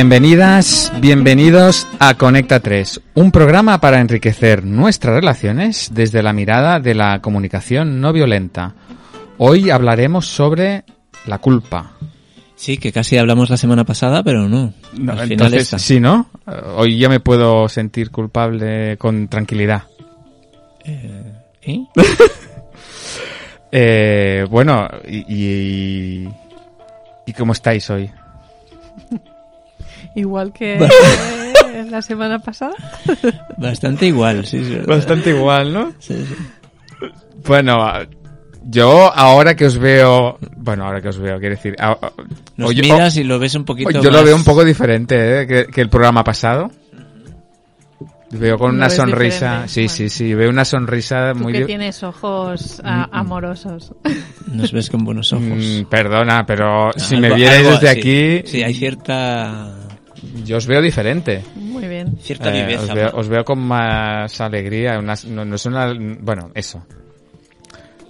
Bienvenidas, bienvenidos a Conecta 3, un programa para enriquecer nuestras relaciones desde la mirada de la comunicación no violenta. Hoy hablaremos sobre la culpa. Sí, que casi hablamos la semana pasada, pero no. No, Al final entonces, sí, ¿no? Eh, Hoy ya me puedo sentir culpable con tranquilidad. ¿Eh? Eh, bueno, y, y, ¿y cómo estáis hoy? Igual que la semana pasada. Bastante igual, sí. sí. Bastante igual, ¿no? Sí, sí. Bueno, yo ahora que os veo, bueno, ahora que os veo, quiero decir, a- a- Nos oye, miras y lo ves un poquito yo lo más- veo un poco diferente ¿eh? que, que el programa pasado. Veo con Lo una sonrisa, sí, bueno. sí, sí, veo una sonrisa Tú muy... que tienes ojos a- amorosos. Nos ves con buenos ojos. Mm, perdona, pero si me Algo- vierais algo desde así. aquí, Sí, hay cierta... yo os veo diferente. Muy bien. Cierta Eh, viveza. os, veo, ¿no? os veo con más alegría, unas- no, no es una, bueno, eso.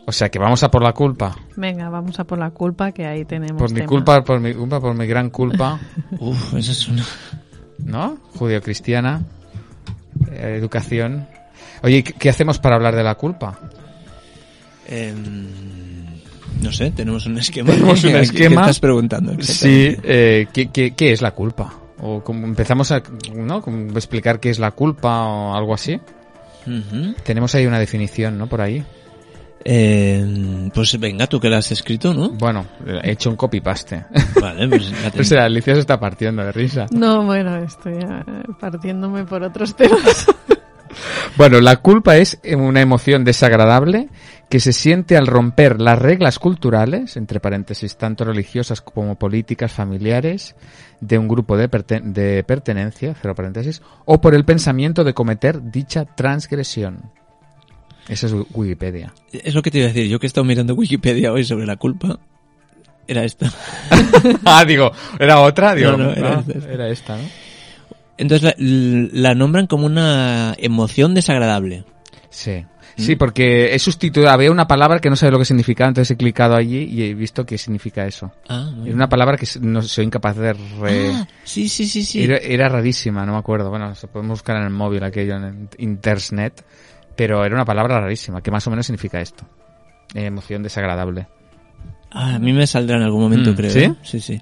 O sea que vamos a por la culpa. Venga, vamos a por la culpa que ahí tenemos. Por mi tema. culpa, por mi culpa, por mi gran culpa, Uf, eso es una... ¿no? Judío-cristiana, eh, educación. Oye, ¿qué, hacemos para hablar de la culpa? Em, no sé, tenemos un esquema. Tenemos un ¿Qué- esquema. ¿Qué estás preguntando? Sí, eh, ¿qué, qué, qué es la culpa? O como empezamos a, ¿no? Como explicar qué es la culpa o algo así. Ujú. Tenemos ahí una definición, ¿no? Por ahí. Em, pues venga, tú que la has escrito, ¿no? Bueno, he hecho un copy-paste. Vale, pues la O sea, Alicia se está partiendo de risa. No, bueno, estoy eh, partiéndome por otros temas. Bueno, la culpa es una emoción desagradable que se siente al romper las reglas culturales, entre paréntesis, tanto religiosas como políticas, familiares, de un grupo de, perten- de pertenencia, cero paréntesis, o por el pensamiento de cometer dicha transgresión. Esa es Wikipedia. Es lo que te iba a decir. Yo que he estado mirando Wikipedia hoy sobre la culpa, era esta. ah, digo, ¿era otra? Digo, No, no, era esta, esta. era esta, ¿no? Entonces la, la nombran como una emoción desagradable. Sí. Sí, porque he sustituido, había una palabra que no sabía lo que significaba, entonces he clicado allí y he visto que significa eso. Ah, Era una palabra que no soy incapaz de re... Ah, sí, sí, sí, sí. Era, era rarísima, no me acuerdo. Bueno, se podemos buscar en el móvil aquello, en internet. Pero era una palabra rarísima, que más o menos significa esto. Eh, emoción desagradable. Ah, a mí me saldrá en algún momento, Mm, creo. ¿sí? ¿eh? Sí, sí.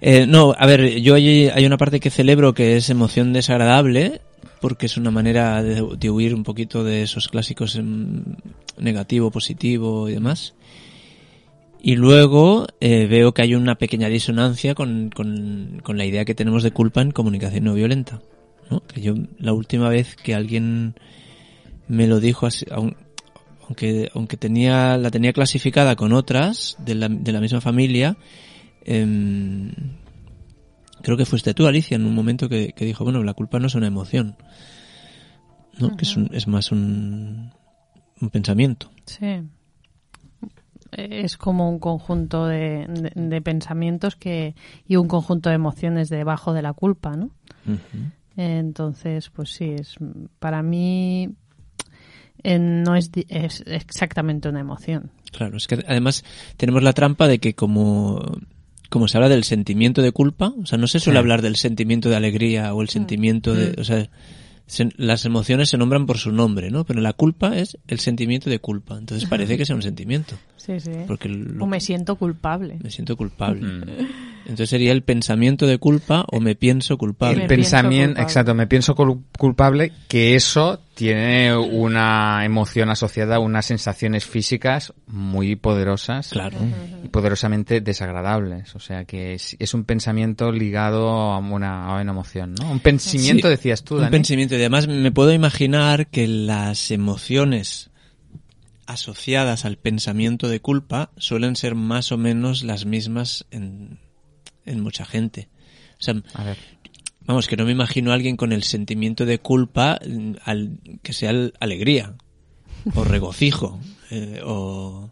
Eh, no, a ver, yo hay una parte que celebro que es emoción desagradable, porque es una manera de, huir un poquito de esos clásicos em, negativo, positivo y demás. Y luego eh, veo que hay una pequeña disonancia con, con, con la idea que tenemos de culpa en comunicación no violenta. ¿no? Que yo la última vez que alguien me lo dijo así, aun- aunque, aunque tenía, la tenía clasificada con otras de la, de la misma familia, em, creo que fuiste tú, Alicia, en un momento que, que dijo, bueno, la culpa no es una emoción, ¿no? Que es, un- es más un, un pensamiento. Sí. Es como un conjunto de, de- de pensamientos que y un conjunto de emociones debajo de la culpa, ¿no? Entonces, pues sí, es para mí eh, no es, es exactamente una emoción. Claro, es que además tenemos la trampa de que como, como se habla del sentimiento de culpa, o sea, no se suele Sí. hablar del sentimiento de alegría o el sentimiento de, o sea, se- las emociones se nombran por su nombre, ¿no? Pero la culpa es el sentimiento de culpa, entonces parece que sea un sentimiento, Sí, sí. porque lo- O me siento culpable. me siento culpable. Mm. Entonces sería el pensamiento de culpa o me pienso culpable. El pensamiento, culpable. exacto, me pienso cul- culpable, que eso tiene una emoción asociada, unas sensaciones físicas muy poderosas. Claro. Y poderosamente desagradables. O sea que es, es un pensamiento ligado a una, a una emoción, ¿no? Un pensamiento, Sí, decías tú, Un Dani. pensamiento. Y además me puedo imaginar que las emociones asociadas al pensamiento de culpa suelen ser más o menos las mismas en, en mucha gente. O sea, A ver. vamos, que no me imagino a alguien con el sentimiento de culpa mm, al, que sea al- alegría o regocijo eh, o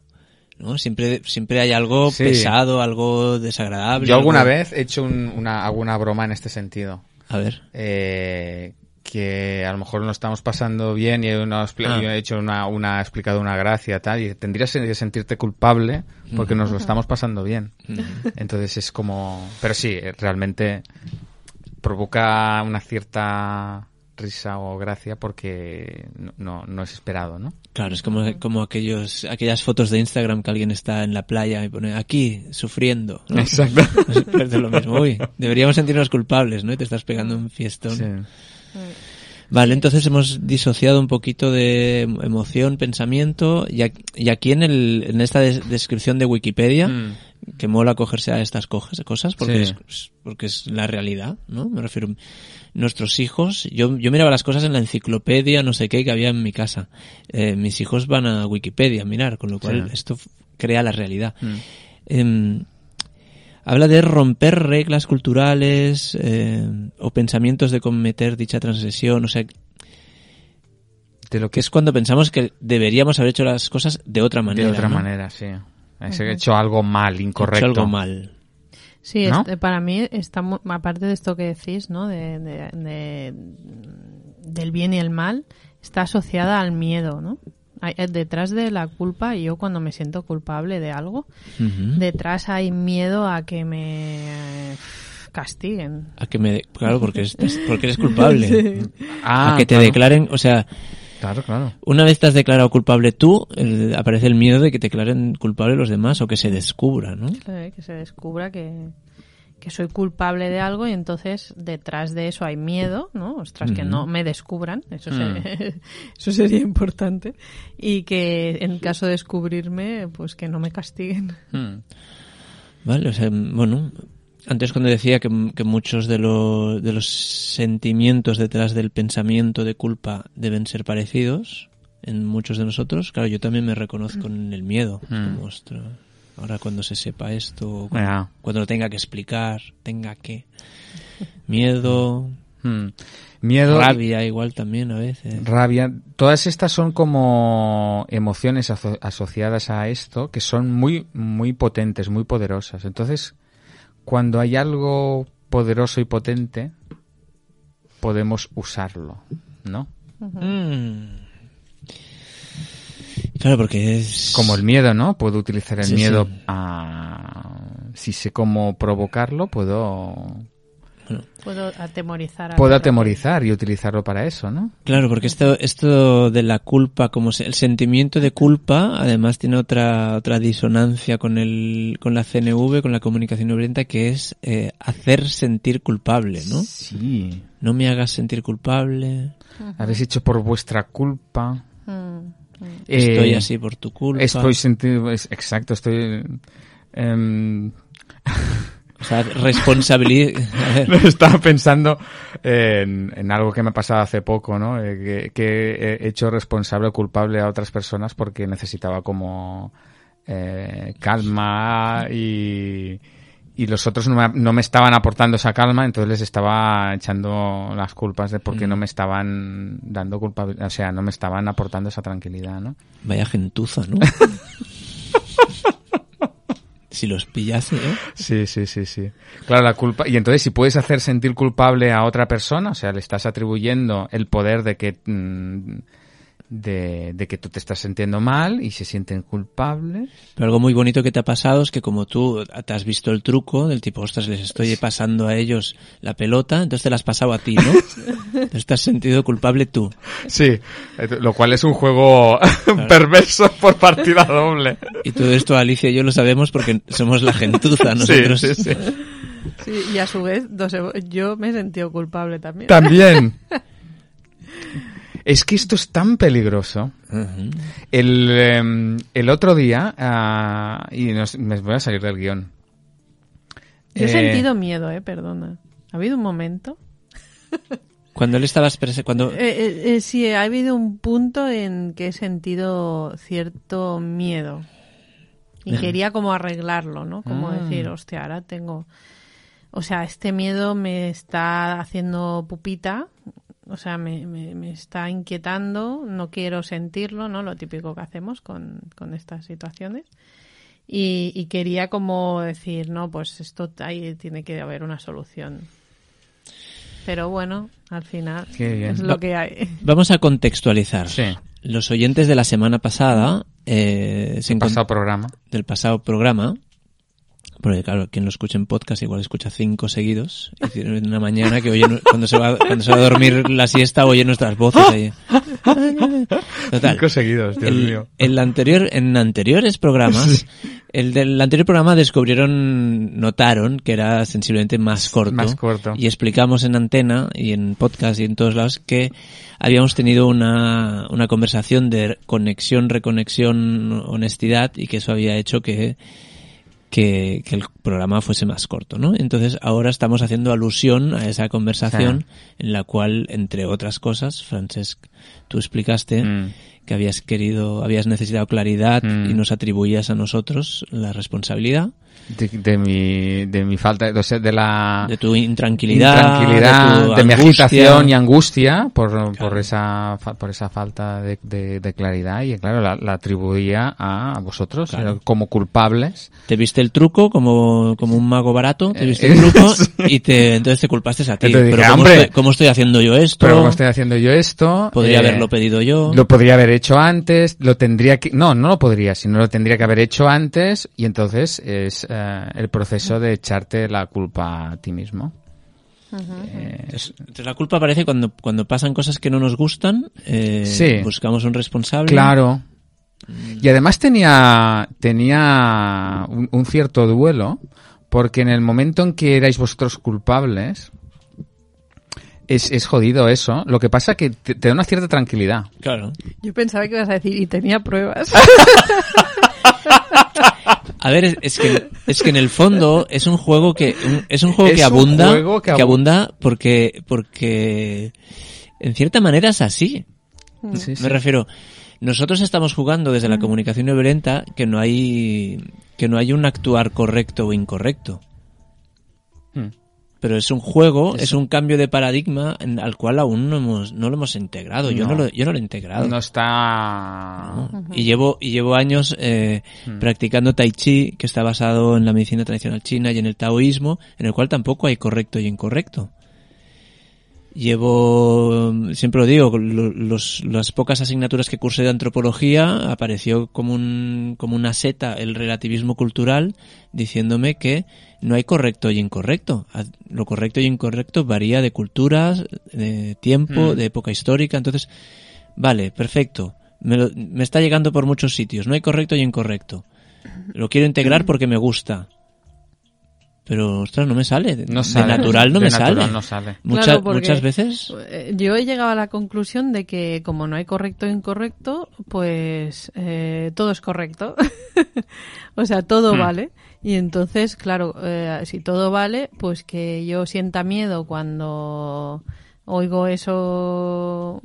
no siempre siempre hay algo Sí. pesado algo desagradable Yo alguna algo- vez he hecho un- una, alguna broma en este sentido. a ver Eh, que a lo mejor no estamos pasando bien y uno ha expli- Ah. yo he hecho una, una, ha explicado una gracia tal y tendrías que sentirte culpable porque nos lo estamos pasando bien. Entonces es como, pero sí, eh, realmente provoca una cierta risa o gracia porque no, no, no es esperado, ¿no? Claro, es como, como aquellos, aquellas fotos de Instagram que alguien está en la playa y pone aquí, sufriendo. ¿no? Exacto. Es lo mismo. Uy, deberíamos sentirnos culpables, ¿no? Y te estás pegando un fiestón. Sí. Vale, entonces hemos disociado un poquito de emoción, pensamiento, y aquí, y aquí en, el, en esta des- descripción de Wikipedia, Mm. que mola cogerse a estas cosas, porque, Sí. es, porque es la realidad, ¿no? Me refiero, nuestros hijos, yo, yo miraba las cosas en la enciclopedia, no sé qué, que había en mi casa. Eh, mis hijos van a Wikipedia a mirar, con lo cual Sí. esto crea la realidad. Mm. Em, habla de romper reglas culturales eh, o pensamientos de cometer dicha transgresión, o sea, De lo que es cuando pensamos que deberíamos haber hecho las cosas de otra manera. de otra ¿no? manera, sí. Es que he hecho algo mal, He incorrecto. hecho algo mal. Sí, ¿No? este, para mí está aparte de esto que decís, ¿no? De, de- de- del bien y el mal, está asociada al miedo, ¿no? Hay- eh, detrás de la culpa, yo cuando me siento culpable de algo, detrás hay miedo a que me castiguen. A que me, claro, porque, es- porque eres culpable. Ah, a que te claro. declaren, o sea, Claro, claro. una vez te has declarado culpable tú, el- aparece el miedo de que te declaren culpable los demás o que se descubra, ¿no? Eh, que se descubra que, que soy culpable de algo y entonces detrás de eso hay miedo, ¿no? Ostras, que no me descubran, eso, Mm. eso sería importante. Y que en caso de descubrirme, pues que no me castiguen. Mm. Vale, o sea, bueno, antes cuando decía que, que muchos de, los de los sentimientos detrás del pensamiento de culpa deben ser parecidos en muchos de nosotros, claro, yo también me reconozco en el miedo. Mm. como, ostras, ahora cuando se sepa esto, cuando, lo tenga que explicar, tenga que... Miedo, Mm. Miedo, rabia igual también a veces. rabia, todas estas son como emociones aso- asociadas a esto que son muy, muy potentes, muy poderosas. Entonces, cuando hay algo poderoso y potente, podemos usarlo, ¿no? Mm. Claro, porque es... Como el miedo, ¿no? Puedo utilizar el Sí, miedo sí. a... Si sé cómo provocarlo, puedo, Puedo atemorizar a puedo atemorizar y utilizarlo para eso, ¿no? Claro, porque esto, esto de la culpa, como se- el sentimiento de culpa, además tiene otra, otra disonancia con el, con la CNV, con la comunicación no violenta, que es eh, hacer sentir culpable, ¿no? Sí. No me hagas sentir culpable, Habéis hecho por vuestra culpa. Mm. Estoy Eh, así por tu culpa. Estoy sentido, es- exacto, estoy... em, O sea, responsabilidad. estaba pensando en, en algo que me ha pasado hace poco, ¿no? Eh, que, que he hecho responsable o culpable a otras personas porque necesitaba como eh, calma y, y los otros no me, no me estaban aportando esa calma, entonces les estaba echando las culpas de porque Mm. no me estaban dando culpabilidad, o sea, no me estaban aportando esa tranquilidad, ¿no? Vaya gentuza, ¿no? si los pillase, ¿eh? Sí, sí, sí, sí. Claro, la culpa. Y entonces, si puedes hacer sentir culpable a otra persona, o sea, le estás atribuyendo el poder de que. mm, De, de que tú te estás sintiendo mal y se sienten culpables. Pero algo muy bonito que te ha pasado es que como tú te has visto el truco del tipo, ostras, les estoy pasando a ellos la pelota, entonces te la has pasado a ti, ¿no? Entonces te has sentido culpable tú. Sí, eh, lo cual es un juego perverso por partida doble. Y todo esto Alicia y yo lo sabemos porque somos la gentuza nosotros. sí, sí. Sí, y a su vez, yo me he sentido culpable también. También. Es que esto es tan peligroso. El, em, el otro día, ah, y nos- me voy a salir del guion. Yo he Eh, sentido miedo, eh, perdona. ¿Ha habido un momento? Cuando él estabas cuando Eh, eh, eh, sí, ha habido un punto en que he sentido cierto miedo. Y quería como arreglarlo, ¿no? Como Ah. decir, hostia, ahora tengo... O sea, este miedo me está haciendo pupita, o sea, me, me, me está inquietando, no quiero sentirlo, ¿no? Lo típico que hacemos con, con estas situaciones. Y, y quería como decir, no, pues esto ahí tiene que haber una solución. Pero bueno, al final es lo que hay. vamos a contextualizar. Sí, Los oyentes de la semana pasada eh, se pasado programa. del pasado programa, porque claro, quien lo escucha en podcast igual escucha cinco seguidos. Y en una mañana que oye, cuando se va, cuando se va a dormir la siesta, oye nuestras voces ahí. Total. Cinco seguidos, Dios el, mío. el anterior, en anteriores programas, el del anterior programa descubrieron, notaron que era sensiblemente más corto. Más corto. Y explicamos en antena y en podcast y en todos lados que habíamos tenido una, una conversación de conexión, reconexión, honestidad y que eso había hecho que que, que, el programa fuese más corto, ¿no? Entonces ahora estamos haciendo alusión a esa conversación Sí. en la cual, entre otras cosas, Francesc, tú explicaste Mm. que habías querido, habías necesitado claridad Mm. y nos atribuías a nosotros la responsabilidad De, de mi, de mi falta, sea, de la de tu intranquilidad, intranquilidad, de, tu de mi agitación y angustia por, por Claro. esa fa- por esa falta de, de- de claridad y claro la, la atribuía a, a vosotros Claro. eh, como culpables Te viste el truco como, como un mago barato, te Eh, viste el truco y te, entonces te culpaste a ti. Dije, Pero ¿cómo, "Hombre, estoy, cómo estoy haciendo yo esto? pero como estoy haciendo yo esto Podría eh, haberlo pedido yo. lo podría haber hecho antes lo tendría que no no lo podría sino lo tendría que haber hecho antes y entonces es eh, el proceso de echarte la culpa a ti mismo Eh, Entonces, entonces la culpa aparece cuando, cuando pasan cosas que no nos gustan, eh, Sí. buscamos un responsable. Claro. Y además tenía, tenía un, un cierto duelo, porque en el momento en que erais vosotros culpables, es, es jodido eso. Lo que pasa que te, te da una cierta tranquilidad. Claro. Yo pensaba que ibas a decir, y tenía pruebas. A ver, es, es que, es que en el fondo es un juego que, un- es un juego Es que un abunda, juego que que, abu- abunda porque, porque en cierta manera es así. Sí, sí. Me refiero, nosotros estamos jugando desde la comunicación no violenta que no hay, que no hay un actuar correcto o incorrecto. Mm. Pero es un juego, es un cambio de paradigma en- al cual aún no hemos, no lo hemos integrado. Yo no, lo, yo no lo he integrado. No está... Y llevo, y llevo años eh, Hmm. practicando Tai Chi, que está basado en la medicina tradicional china y en el taoísmo, en el cual tampoco hay correcto y incorrecto. Llevo, siempre lo digo, lo- los, las pocas asignaturas que cursé de antropología apareció como, un, como una seta el relativismo cultural diciéndome que no hay correcto y incorrecto. Lo correcto y incorrecto varía de culturas, de tiempo, Mm. de época histórica. Entonces, vale, perfecto. Me, lo- me está llegando por muchos sitios. No hay correcto y incorrecto. Lo quiero integrar porque me gusta. Pero, ostras, no me sale. De, No de sale. natural no De me natural sale. no sale. Mucha- Claro, porque- muchas veces. Eh, Yo he llegado a la conclusión de que como no hay correcto e incorrecto, pues eh, todo es correcto. o sea, todo Hmm. vale. Y entonces, claro, eh, si todo vale, pues que yo sienta miedo cuando oigo eso,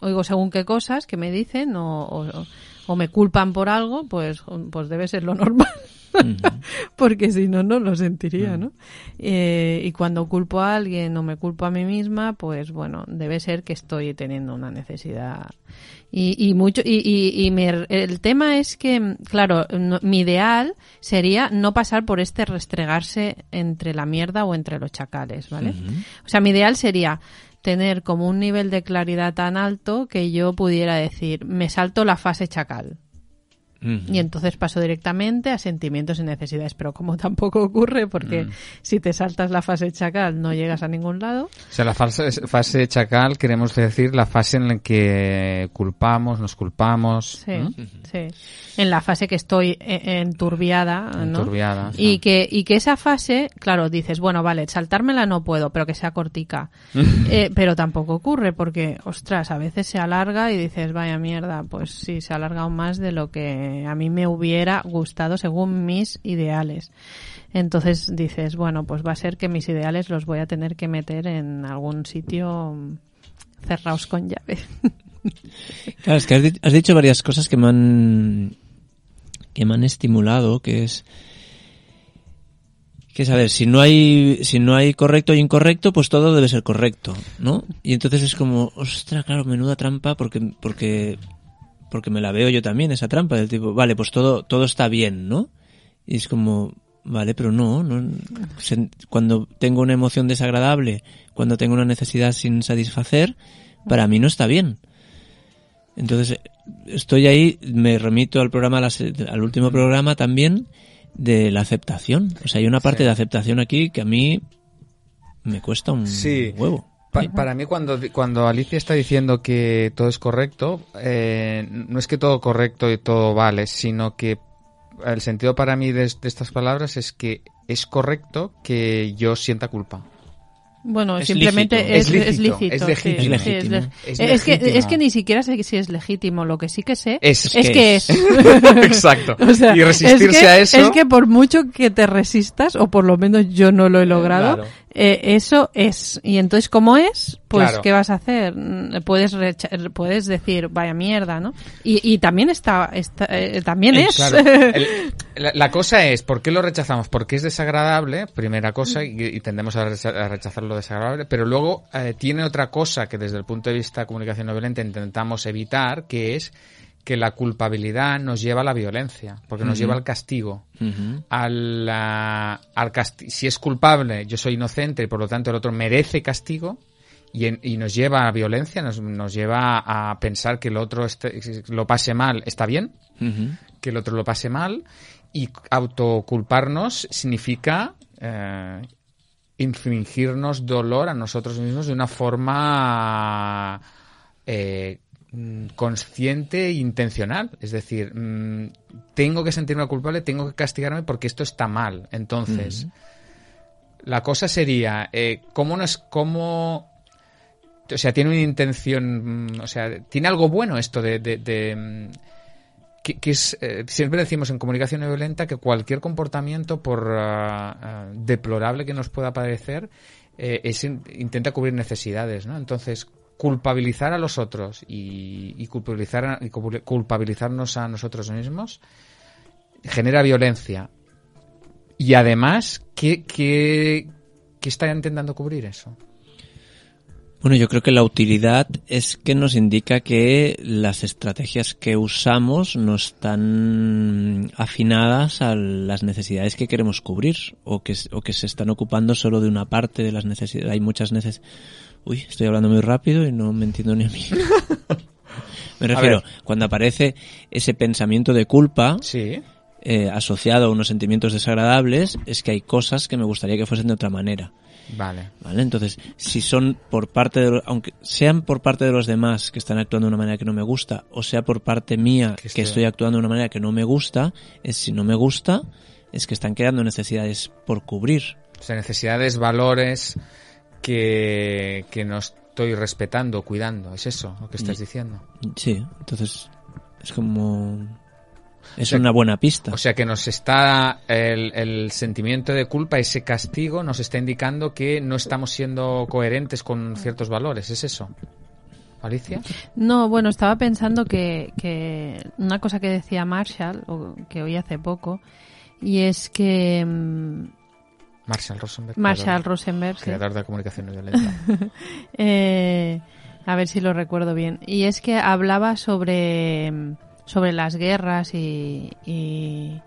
oigo según qué cosas que me dicen o, o- o me culpan por algo, pues, pues debe ser lo normal. Porque si no, no lo sentiría, ¿no? Eh, y cuando culpo a alguien o me culpo a mí misma, pues bueno, debe ser que estoy teniendo una necesidad. Y, y mucho, y, y, y me- el tema es que, claro, no- mi ideal sería no pasar por este restregarse entre la mierda o entre los chacales, ¿vale? O sea, mi ideal sería tener como un nivel de claridad tan alto que yo pudiera decir, me salto la fase chacal. Y entonces paso directamente a sentimientos y necesidades. Pero como tampoco ocurre, porque si te saltas la fase chacal no llegas a ningún lado. O sea, la fase, fase chacal queremos decir la fase en la que culpamos, nos culpamos. Sí, ¿no? sí. En la fase que estoy enturbiada, ¿no? Enturbiada, Y sí. que, y que esa fase, claro, dices, bueno, vale, saltármela no puedo, pero que sea cortica. Eh, pero tampoco ocurre porque, ostras, a veces se alarga y dices, vaya mierda, pues sí, se ha alargado más de lo que a mí me hubiera gustado según mis ideales. Entonces dices, bueno, pues va a ser que mis ideales los voy a tener que meter en algún sitio cerrados con llave. Claro, es que has, di- has dicho varias cosas que me han que me han estimulado, que es que es a ver, si no hay si no hay correcto y incorrecto, pues todo debe ser correcto, ¿no? Y entonces es como, ostras, claro, menuda trampa porque porque porque me la veo yo también esa trampa del tipo, vale, pues todo todo está bien, ¿no? Y es como, vale, pero no, no cuando tengo una emoción desagradable, cuando tengo una necesidad sin satisfacer, para mí no está bien. Entonces, estoy ahí, me remito al programa, al último programa también, de la aceptación. O sea, hay una parte Sí. de aceptación aquí que a mí me cuesta un Sí. huevo. Pa- para mí, cuando, cuando Alicia está diciendo que todo es correcto, eh, no es que todo correcto y todo vale, sino que el sentido para mí de, de estas palabras es que es correcto que yo sienta culpa. Bueno, Es simplemente lícito. es, Es es lícito, es legítimo. sí, Es legítimo. le- Es es que, es que ni siquiera sé si es legítimo. Lo que sí que sé Es, es que que es. es. Exacto. O sea, y resistirse es que, a eso. Es que por mucho que te resistas, o por lo menos yo no lo he logrado, Claro. eh, eso es. Y entonces, como es, pues, Claro. ¿qué vas a hacer? Puedes recha- puedes decir, vaya mierda, ¿no? Y, y también está, está eh, también Eh, es. Claro. El- la, la cosa es, ¿por qué lo rechazamos? Porque es desagradable, primera cosa, y, y tendemos a, recha- a rechazar lo desagradable, pero luego eh, tiene otra cosa que desde el punto de vista de comunicación no violenta intentamos evitar, que es que la culpabilidad nos lleva a la violencia, porque nos lleva al castigo. Al, al casti- si es culpable, yo soy inocente y por lo tanto el otro merece castigo, y, en- y nos lleva a violencia, nos, nos lleva a pensar que el otro este- lo pase mal, está bien, que el otro lo pase mal y autoculparnos significa eh, infligirnos dolor a nosotros mismos de una forma eh, consciente e intencional. Es decir, mm, tengo que sentirme culpable, tengo que castigarme porque esto está mal. Entonces, la cosa sería, eh, ¿cómo no es cómo o sea, tiene una intención, mm, o sea, tiene algo bueno esto de, de- mm, que, es, eh, siempre decimos en comunicación no violenta que cualquier comportamiento, por ah, ah, deplorable que nos pueda parecer, eh, es in- intenta cubrir necesidades, ¿no? Entonces, culpabilizar a los otros y, culpabilizar y culp- culpabilizarnos a nosotros mismos genera violencia. Y además, ¿qué, qué, qué está intentando cubrir eso? Bueno, yo creo que la utilidad es que nos indica que las estrategias que usamos no están afinadas a las necesidades que queremos cubrir o que, o que se están ocupando solo de una parte de las necesidades. Hay muchas necesidades. Uy, estoy hablando muy rápido y no me entiendo ni a mí. me refiero, cuando aparece ese pensamiento de culpa, Sí. eh, asociado a unos sentimientos desagradables, es que hay cosas que me gustaría que fuesen de otra manera. Vale. ¿Vale? Entonces, si son por parte de, aunque sean por parte de los demás que están actuando de una manera que no me gusta, o sea por parte mía Que estoy actuando de una manera que no me gusta, es si no me gusta, es que están quedando necesidades por cubrir. O sea, necesidades, valores que, que no estoy respetando, cuidando. ¿Es eso lo que estás Y- diciendo? Sí, entonces es como es sea, una buena pista. O sea, que nos está el, el sentimiento de culpa, ese castigo, nos está indicando que no estamos siendo coherentes con ciertos valores. ¿Es eso? Alicia? No, bueno, estaba pensando que, que una cosa que decía Marshall, o que oí hace poco, y es que mm, Marshall Rosenberg. Marshall creador, Rosenberg, sí, creador de la comunicación no violenta. eh, a ver si lo recuerdo bien, y es que hablaba sobre, mm, sobre las guerras y, y,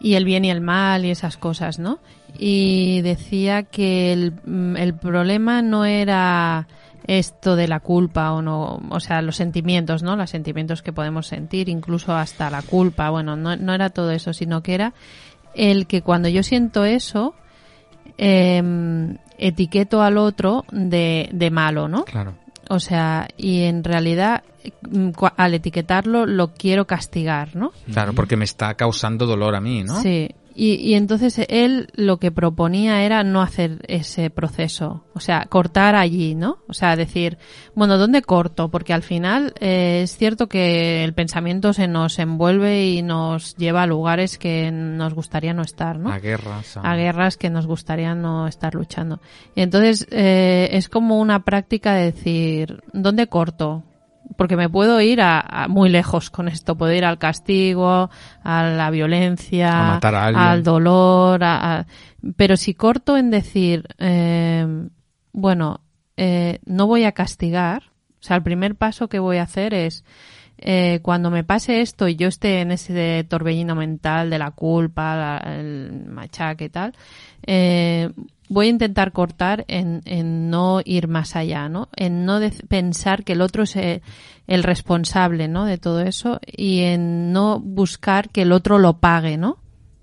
el bien y el mal y esas cosas, ¿no? Y decía que el, el problema no era esto de la culpa o no, o sea, los sentimientos, ¿no? Los sentimientos que podemos sentir, incluso hasta la culpa, bueno, no, no era todo eso, sino que era el que cuando yo siento eso, em, etiqueto al otro de, de malo, ¿no? claro. O sea, y en realidad mm, al etiquetarlo lo quiero castigar, ¿no? Claro, porque me está causando dolor a mí, ¿no? Sí. Y, y entonces él lo que proponía era no hacer ese proceso, o sea, cortar allí, ¿no? O sea, decir, bueno, ¿dónde corto? Porque al final eh, es cierto que el pensamiento se nos envuelve y nos lleva a lugares que nos gustaría no estar, ¿no? A guerras. a guerras que nos gustaría no estar luchando. Y entonces eh, es como una práctica de decir, ¿dónde corto? Porque me puedo ir a, a muy lejos con esto, puedo ir al castigo, a la violencia, A matar a alguien. al dolor, a- a- pero si corto en decir, eh, bueno, eh, no voy a castigar, o sea, el primer paso que voy a hacer es eh, cuando me pase esto y yo esté en ese torbellino mental de la culpa, la- el machaque y tal, eh, voy a intentar cortar en, en no ir más allá, ¿no? En no pensar que el otro es eh, el responsable, ¿no? De todo eso y en no buscar que el otro lo pague, ¿no?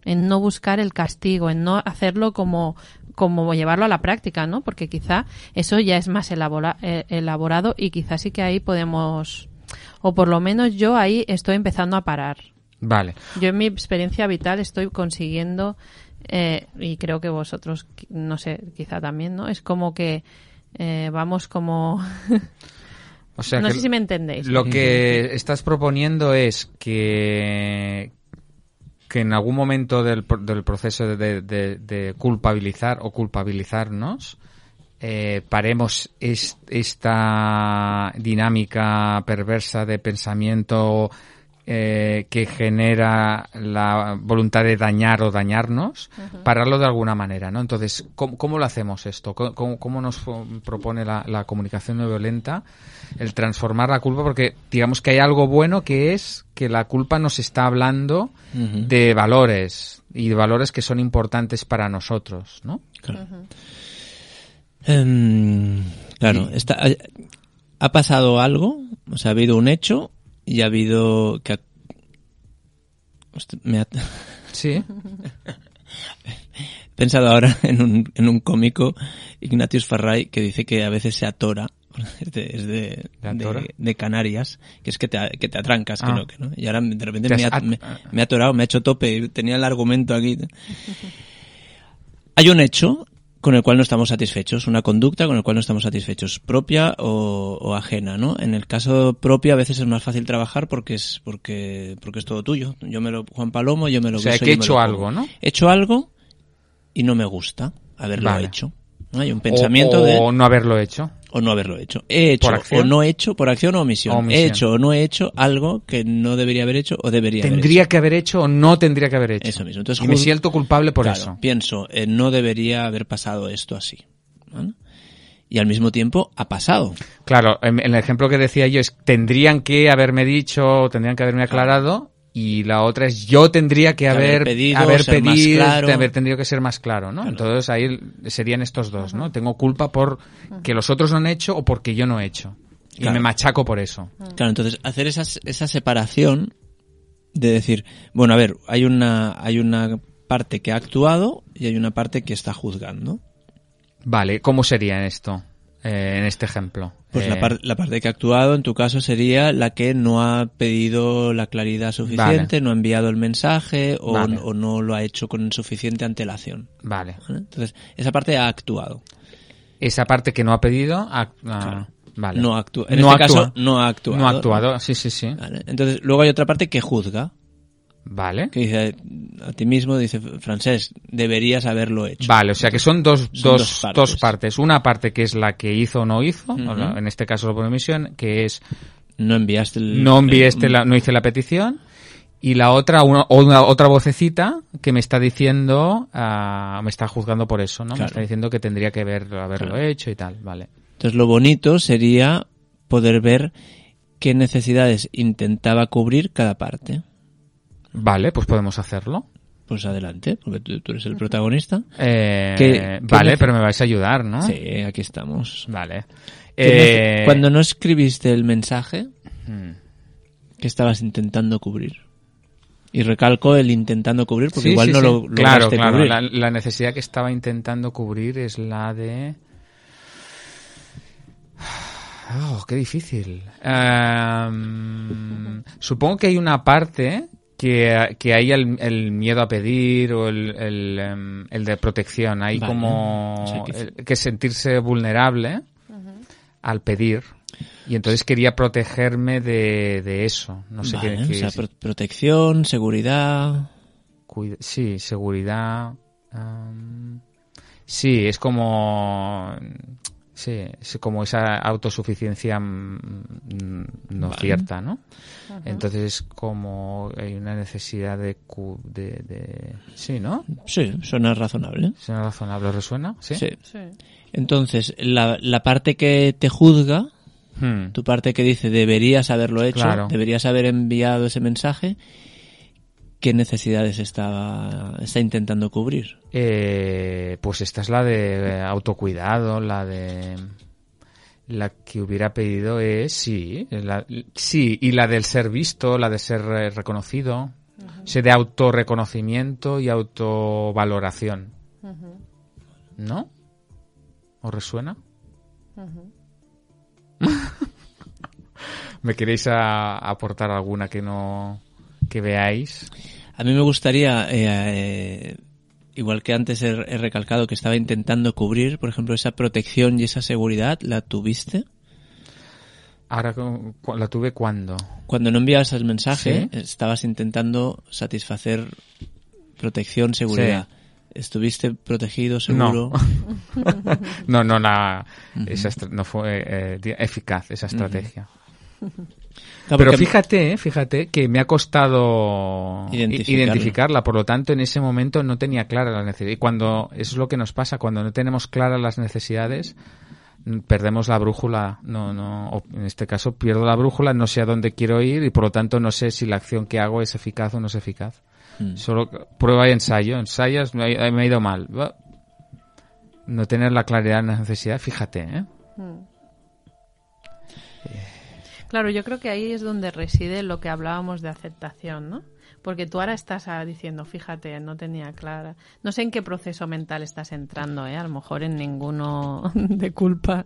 en no buscar el castigo, en no hacerlo como como llevarlo a la práctica, ¿no? Porque quizá eso ya es más elabora, eh, elaborado y quizá sí que ahí podemos, o por lo menos yo ahí estoy empezando a parar. Vale. Yo en mi experiencia vital estoy consiguiendo, eh, y creo que vosotros, no sé, quizá también, ¿no? Es como que eh, vamos como... O sea no sé si me entendéis. Lo que estás proponiendo es que, que en algún momento del, pro- del proceso de, de- de culpabilizar o culpabilizarnos eh, paremos es- esta dinámica perversa de pensamiento eh, que genera la voluntad de dañar o dañarnos, pararlo de alguna manera, ¿no? Entonces, ¿cómo, cómo lo hacemos esto? ¿Cómo, cómo- nos propone la, la comunicación no violenta el transformar la culpa? Porque digamos que hay algo bueno que es que la culpa nos está hablando de valores y de valores que son importantes para nosotros, ¿no? Claro. Em, claro, está, ha, ha pasado algo, o sea, ha habido un hecho y ha habido que ha- Hostia, me ha- Sí. he pensado ahora en un, en un cómico, Ignatius Farray, que dice que a veces se atora, es de, es de, ¿De atora? de- de Canarias, que es que te, que te atrancas, que Ah. no, que no. Y ahora de repente Te me ha, at- me, me ha atorado, me ha hecho tope, tenía el argumento aquí. Hay un hecho con el cual no estamos satisfechos, una conducta con el cual no estamos satisfechos, propia o, o ajena, ¿no? En el caso propio a veces es más fácil trabajar porque es porque porque es todo tuyo. Yo me lo Juan Palomo, yo me lo O sea, que he hecho algo. ¿no? He hecho algo y no me gusta haberlo Vale. hecho. ¿no? Hay un pensamiento o, de o no haberlo hecho. O no haberlo hecho. He hecho o no he hecho por acción o omisión. O omisión. He hecho o no he hecho algo que no debería haber hecho o debería haber Tendría hecho. que haber hecho o no tendría que haber hecho. Eso mismo. Entonces, y me siento culpable por Claro, eso. Pienso, eh, no debería haber pasado esto así. ¿vale? Y al mismo tiempo ha pasado. Claro, en el ejemplo que decía yo es tendrían que haberme dicho, tendrían que haberme aclarado. Y la otra es yo tendría que haber haber, pedido, haber pedido, claro. de haber tenido que ser más claro, ¿no? Entonces ahí serían estos dos, ¿no? Tengo culpa por que los otros no han hecho o porque yo no he hecho. Y Claro. me machaco por eso. Claro, entonces hacer esas- esa separación de decir, bueno, a ver, hay una, hay una parte que ha actuado y hay una parte que está juzgando. Vale, ¿cómo sería esto? Eh, en este ejemplo. Pues Eh, la, par- la parte que ha actuado en tu caso sería la que no ha pedido la claridad suficiente, no ha enviado el mensaje o, Vale. o no lo ha hecho con suficiente antelación. Vale. Entonces, esa parte ha actuado. Esa parte que no ha pedido, ha- ah, Claro. vale. No actúa. En No este actúa. caso, no ha actuado. No ha actuado, sí, sí, sí. Entonces, luego hay otra parte que juzga, Vale. que dice a ti mismo, dice, Francés, deberías haberlo hecho. Vale, o sea que son dos, Son dos, dos partes. dos partes. Una parte que es la que hizo o no hizo, la- en este caso por omisión, que es No enviaste el... no el- este la- no hice la petición. Y la otra, una, una- otra vocecita que me está diciendo, ah, me está juzgando por eso, ¿no? Me está diciendo que tendría que haber, haberlo Claro. hecho y tal, vale. Entonces, lo bonito sería poder ver qué necesidades intentaba cubrir cada parte. Vale, pues podemos hacerlo. Pues adelante, porque tú, tú eres el protagonista. Eh, ¿Qué- qué vale, pero me vais a ayudar, ¿no? Sí, aquí estamos. Vale. ¿Qué nece- Eh, Cuando no escribiste el mensaje, hmm. ¿qué estabas intentando cubrir? Y recalco el intentando cubrir porque Sí, igual sí, no sí. lo Claro, claro. cubrir. La, la necesidad que estaba intentando cubrir es la de. Oh, qué difícil. Em, supongo que hay una parte que, que hay el, el miedo a pedir o el, el, em, el de protección. Hay Vale. como O sea, que- sentirse vulnerable al pedir. Y entonces quería protegerme de, de eso. No sé Vale, qué, o qué sea, es. pro- protección, seguridad. Cuida- sí, seguridad. am, sí, es como. Sí, es como esa autosuficiencia mm, no Vale. cierta, ¿no? Entonces es como hay una necesidad de, de, de- Sí, ¿no? Sí, suena razonable. ¿Suena razonable? ¿Resuena? Sí. Sí. Sí. Entonces, la, la parte que te juzga, Hmm. tu parte que dice deberías haberlo hecho, Claro. deberías haber enviado ese mensaje, ¿qué necesidades estaba, está intentando cubrir? Eh, pues esta es la de eh, autocuidado, la de la que hubiera pedido es sí, la- sí y la del ser visto, la de ser eh, reconocido, Ese de autorreconocimiento y autovaloración. ¿No? ¿Os resuena? ¿Me queréis a- aportar alguna que no que veáis? A mí me gustaría, eh, eh, igual que antes he, he recalcado que estaba intentando cubrir, por ejemplo, esa protección y esa seguridad, ¿la tuviste? Ahora la tuve cuando. Cuando no enviabas el mensaje, Sí. estabas intentando satisfacer protección, seguridad. ¿Estuviste protegido, seguro? no, no la esa estra- no fue eh, eficaz esa estrategia. Claro, Pero fíjate, fíjate que me ha costado Identificarla. identificarla, por lo tanto en ese momento no tenía clara la necesidad. Y cuando eso es lo que nos pasa, cuando no tenemos claras las necesidades, mm, perdemos la brújula, no, no, o en este caso pierdo la brújula, no sé a dónde quiero ir y por lo tanto no sé si la acción que hago es eficaz o no es eficaz. Mm. Solo prueba y ensayo, ensayas, me ha, me ha ido mal. No tener la claridad en la necesidad, fíjate, ¿eh? Claro, yo creo que ahí es donde reside lo que hablábamos de aceptación, ¿no? Porque tú ahora estás ah, diciendo, fíjate, no tenía clara. No sé en qué proceso mental estás entrando, ¿eh? A lo mejor en ninguno de culpa,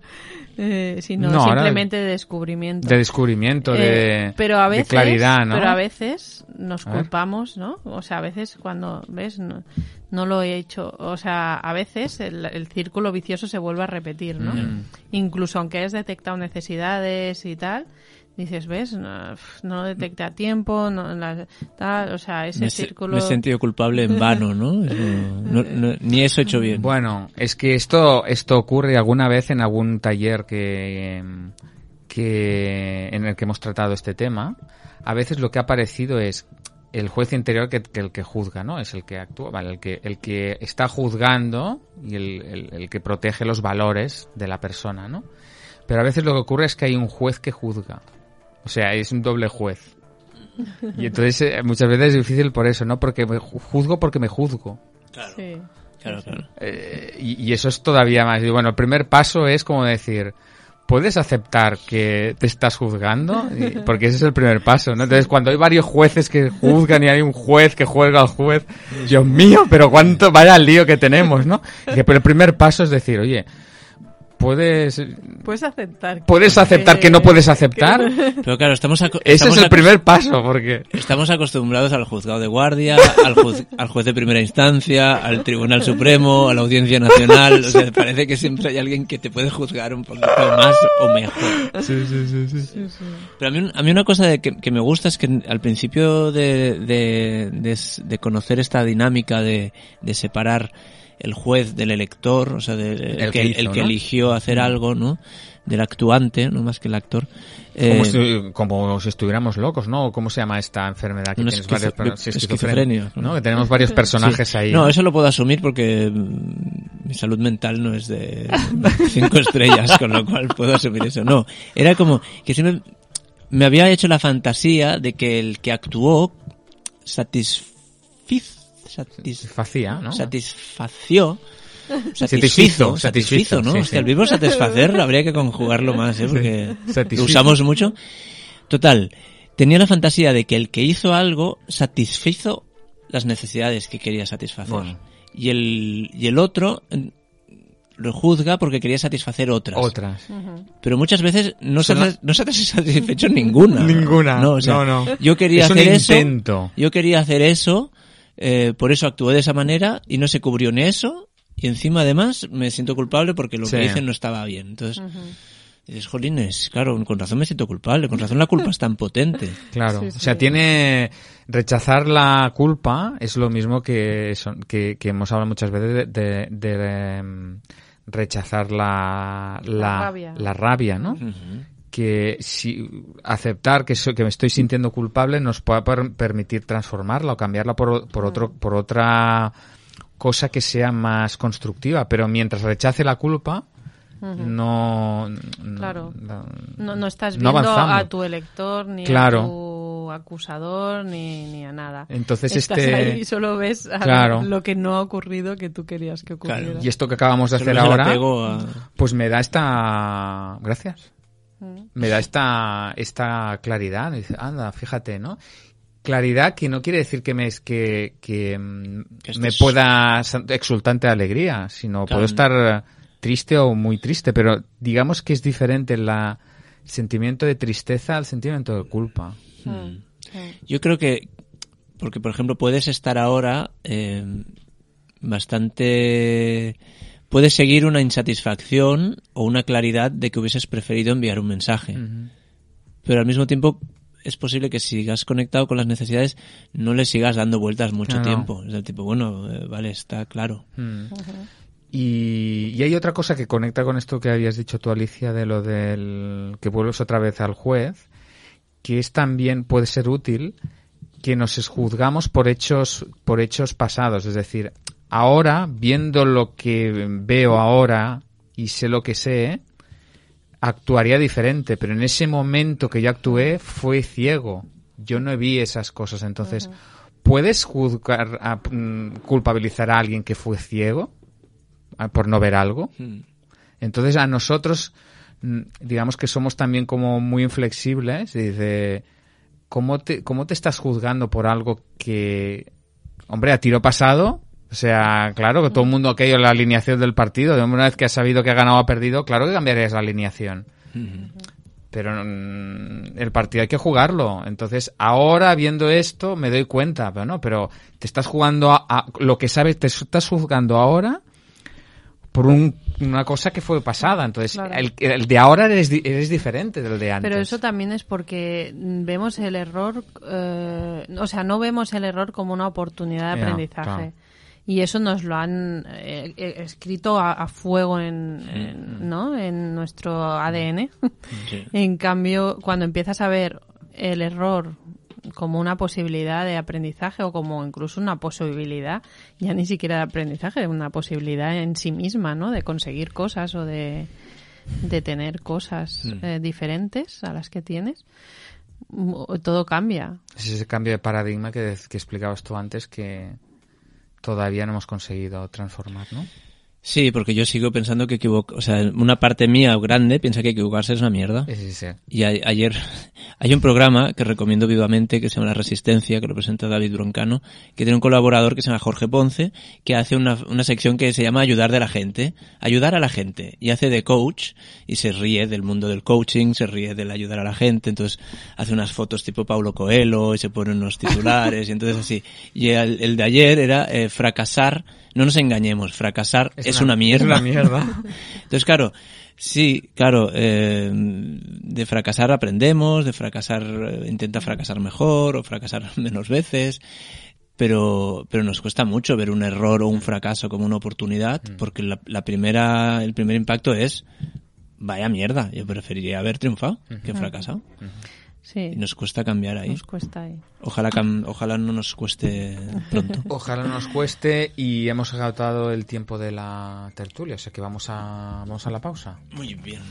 eh, sino No, simplemente de descubrimiento. De descubrimiento, de, Eh, pero a de claridad, ¿no? Pero a veces nos culpamos, ¿no? O sea, a veces cuando ves no, no lo he hecho, o sea, a veces el, el círculo vicioso se vuelve a repetir, ¿no? Mm. Incluso aunque hayas detectado necesidades y tal, dices, ves, no, pf, no lo detecté a tiempo, no, la- tal, o sea, ese me, he se- círculo. me he sentido culpable en vano, ¿no? Eso- no- no- ni eso he hecho bien. Bueno, es que esto, esto ocurre alguna vez en algún taller que, que, en el que hemos tratado este tema. A veces lo que ha aparecido es el juez interior que, que el que juzga, ¿no? Es el que actúa, vale, el que, el que está juzgando y el, el- el que protege los valores de la persona, ¿no? Pero a veces lo que ocurre es que hay un juez que juzga. O sea, es un doble juez. Y entonces eh, muchas veces es difícil por eso, ¿no? Porque me ju- juzgo porque me juzgo. Sí. Claro, claro. Eh, y, y eso es todavía más. Y bueno, el primer paso es como decir, ¿puedes aceptar que te estás juzgando? Y- porque ese es el primer paso, ¿no? Entonces, cuando hay varios jueces que juzgan y hay un juez que juega al juez, Dios mío, pero cuánto, vaya lío que tenemos, ¿no? Y que, pero el primer paso es decir, oye, ¿puedes, Puedes aceptar. ¿puedes aceptar que no puedes aceptar? Pero claro, estamos, Ese estamos es el primer paso, porque... Estamos acostumbrados al juzgado de guardia, al, juz- al juez de primera instancia, al Tribunal Supremo, a la Audiencia Nacional. O sea, parece que siempre hay alguien que te puede juzgar un poquito más o mejor. Sí, sí, sí, sí. Sí, sí. Pero a mí, un- a mí una cosa de que, que me gusta es que al principio de, de, de de conocer esta dinámica de, de separar el juez del elector, o sea, del el que, que hizo, el que ¿no? eligió hacer algo, ¿no? Del actuante, no más que el actor. Como, Eh, si, como si estuviéramos locos, ¿no? ¿Cómo se llama esta enfermedad que tienes esquizo- sí, esquizofrenia, ¿no? ¿no? Que tenemos varios personajes Sí. ahí. No, eso lo puedo asumir porque mm, mi salud mental no es de cinco estrellas, con lo cual puedo asumir eso. No, era como que siempre me había hecho la fantasía de que el que actuó satisfiz, satis- Facía, ¿no? satisfació Satisfizo, satisfizo, ¿no? sí, Hostia, sí. el verbo satisfacer habría que conjugarlo más, ¿eh? Porque lo usamos mucho. Total, tenía la fantasía de que el que hizo algo satisfizo las necesidades que quería satisfacer. Bueno. Y el, y el otro eh, lo juzga porque quería satisfacer otras. Otras. Pero muchas veces no se, ha- no se satisfecho ninguna. Ninguna. No, o sea, No, no. Yo quería Es un hacer eso. intento. Yo quería hacer eso. Eh, por eso actué de esa manera y no se cubrió en eso. Y encima, además, me siento culpable porque lo Sí. que hice no estaba bien. Entonces, dices, jolines, claro, con razón me siento culpable. Con razón la culpa es tan potente. Claro. Sí, O sea, tiene... Rechazar la culpa es lo mismo que, son- que, que hemos hablado muchas veces de, de- de, em, rechazar la, la, La rabia. la rabia, ¿no? Que si aceptar que, so- que me estoy sintiendo culpable nos pueda per- permitir transformarla o cambiarla por, por otro por otra cosa que sea más constructiva pero mientras rechace la culpa no, no- Claro. no- No, no estás no viendo avanzamos. a tu elector, ni Claro. a tu acusador, ni, ni a nada. Entonces Estás este- ahí y solo ves a Claro. lo que no ha ocurrido que tú querías que ocurriera. Claro. y esto que acabamos de Solo hacer ahora a- pues me da esta gracias. Me da esta esta claridad Dice, anda fíjate no claridad que no quiere decir que me que, que, mm, Que me pueda exultante de alegría, sino puedo estar triste o muy triste, pero digamos que es diferente la el sentimiento de tristeza al sentimiento de culpa. Mm. Yo creo que, porque por ejemplo puedes estar ahora eh, bastante... Puedes seguir una insatisfacción o una claridad de que hubieses preferido enviar un mensaje. Pero al mismo tiempo es posible que si sigas conectado con las necesidades no le sigas dando vueltas mucho Claro. tiempo. Es del tipo, bueno, eh, vale, está claro. Mm. Y, y hay otra cosa que conecta con esto que habías dicho tú, Alicia, de lo del que vuelves otra vez al juez, que es también puede ser útil que nos juzgamos por hechos por hechos pasados, es decir, ahora viendo lo que veo ahora y sé lo que sé, actuaría diferente, pero en ese momento que yo actué fue ciego. Yo no vi esas cosas, entonces ¿puedes juzgar a- mm, culpabilizar a alguien que fue ciego a- por no ver algo? Mm. Entonces a nosotros, mm, digamos que somos también como muy inflexibles. y Dice, ¿cómo te, ¿cómo te estás juzgando por algo que, hombre, a tiro pasado? O sea, claro que todo el mundo aquello la alineación del partido, de una vez que has sabido que ha ganado o ha perdido, claro que cambiarías la alineación. Pero mm, el partido hay que jugarlo. Entonces, ahora viendo esto, me doy cuenta, pero no, pero te estás jugando a, a lo que sabes, te estás juzgando ahora por un- una cosa que fue pasada. Entonces, Claro. el, el de ahora eres, eres diferente del de antes. Pero eso también es porque vemos el error, eh, o sea, no vemos el error como una oportunidad de aprendizaje. claro. Y eso nos lo han eh, eh, escrito a, a fuego en, en- ¿no? en nuestro ADN. Sí. en cambio, cuando empiezas a ver el error como una posibilidad de aprendizaje o como incluso una posibilidad, ya ni siquiera de aprendizaje, una posibilidad en sí misma, ¿no? De conseguir cosas o de, de tener cosas Mm. eh, diferentes a las que tienes, mm, todo cambia. Es ese cambio de paradigma que, que explicabas tú antes que todavía no hemos conseguido transformar, ¿no? Sí, porque yo sigo pensando que equivoco, o sea, una parte mía grande piensa que equivocarse es una mierda. Sí, sí, sí. Y a- ayer hay un programa que recomiendo vivamente que se llama La Resistencia, que lo presenta David Broncano, que tiene un colaborador que se llama Jorge Ponce, que hace una, una sección que se llama Ayudar de la gente, ayudar a la gente, y hace de coach, y se ríe del mundo del coaching, se ríe del ayudar a la gente, entonces hace unas fotos tipo Paulo Coelho, y se pone unos titulares, y entonces así. Y el, el de ayer era eh, fracasar, no nos engañemos, fracasar es, una, mierda. Es una mierda. Entonces, claro, sí, claro, eh, de fracasar aprendemos, de fracasar eh, intenta fracasar mejor o fracasar menos veces, pero, pero nos cuesta mucho ver un error o un fracaso como una oportunidad, porque la, la primera, el primer impacto es, vaya mierda, yo preferiría haber triunfado que fracasado. Sí, Y nos cuesta cambiar ahí. nos cuesta ahí. Ojalá, cam- ojalá no nos cueste pronto. Ojalá no nos cueste y hemos agotado el tiempo de la tertulia, o sea que vamos a, vamos a la pausa. Muy bien.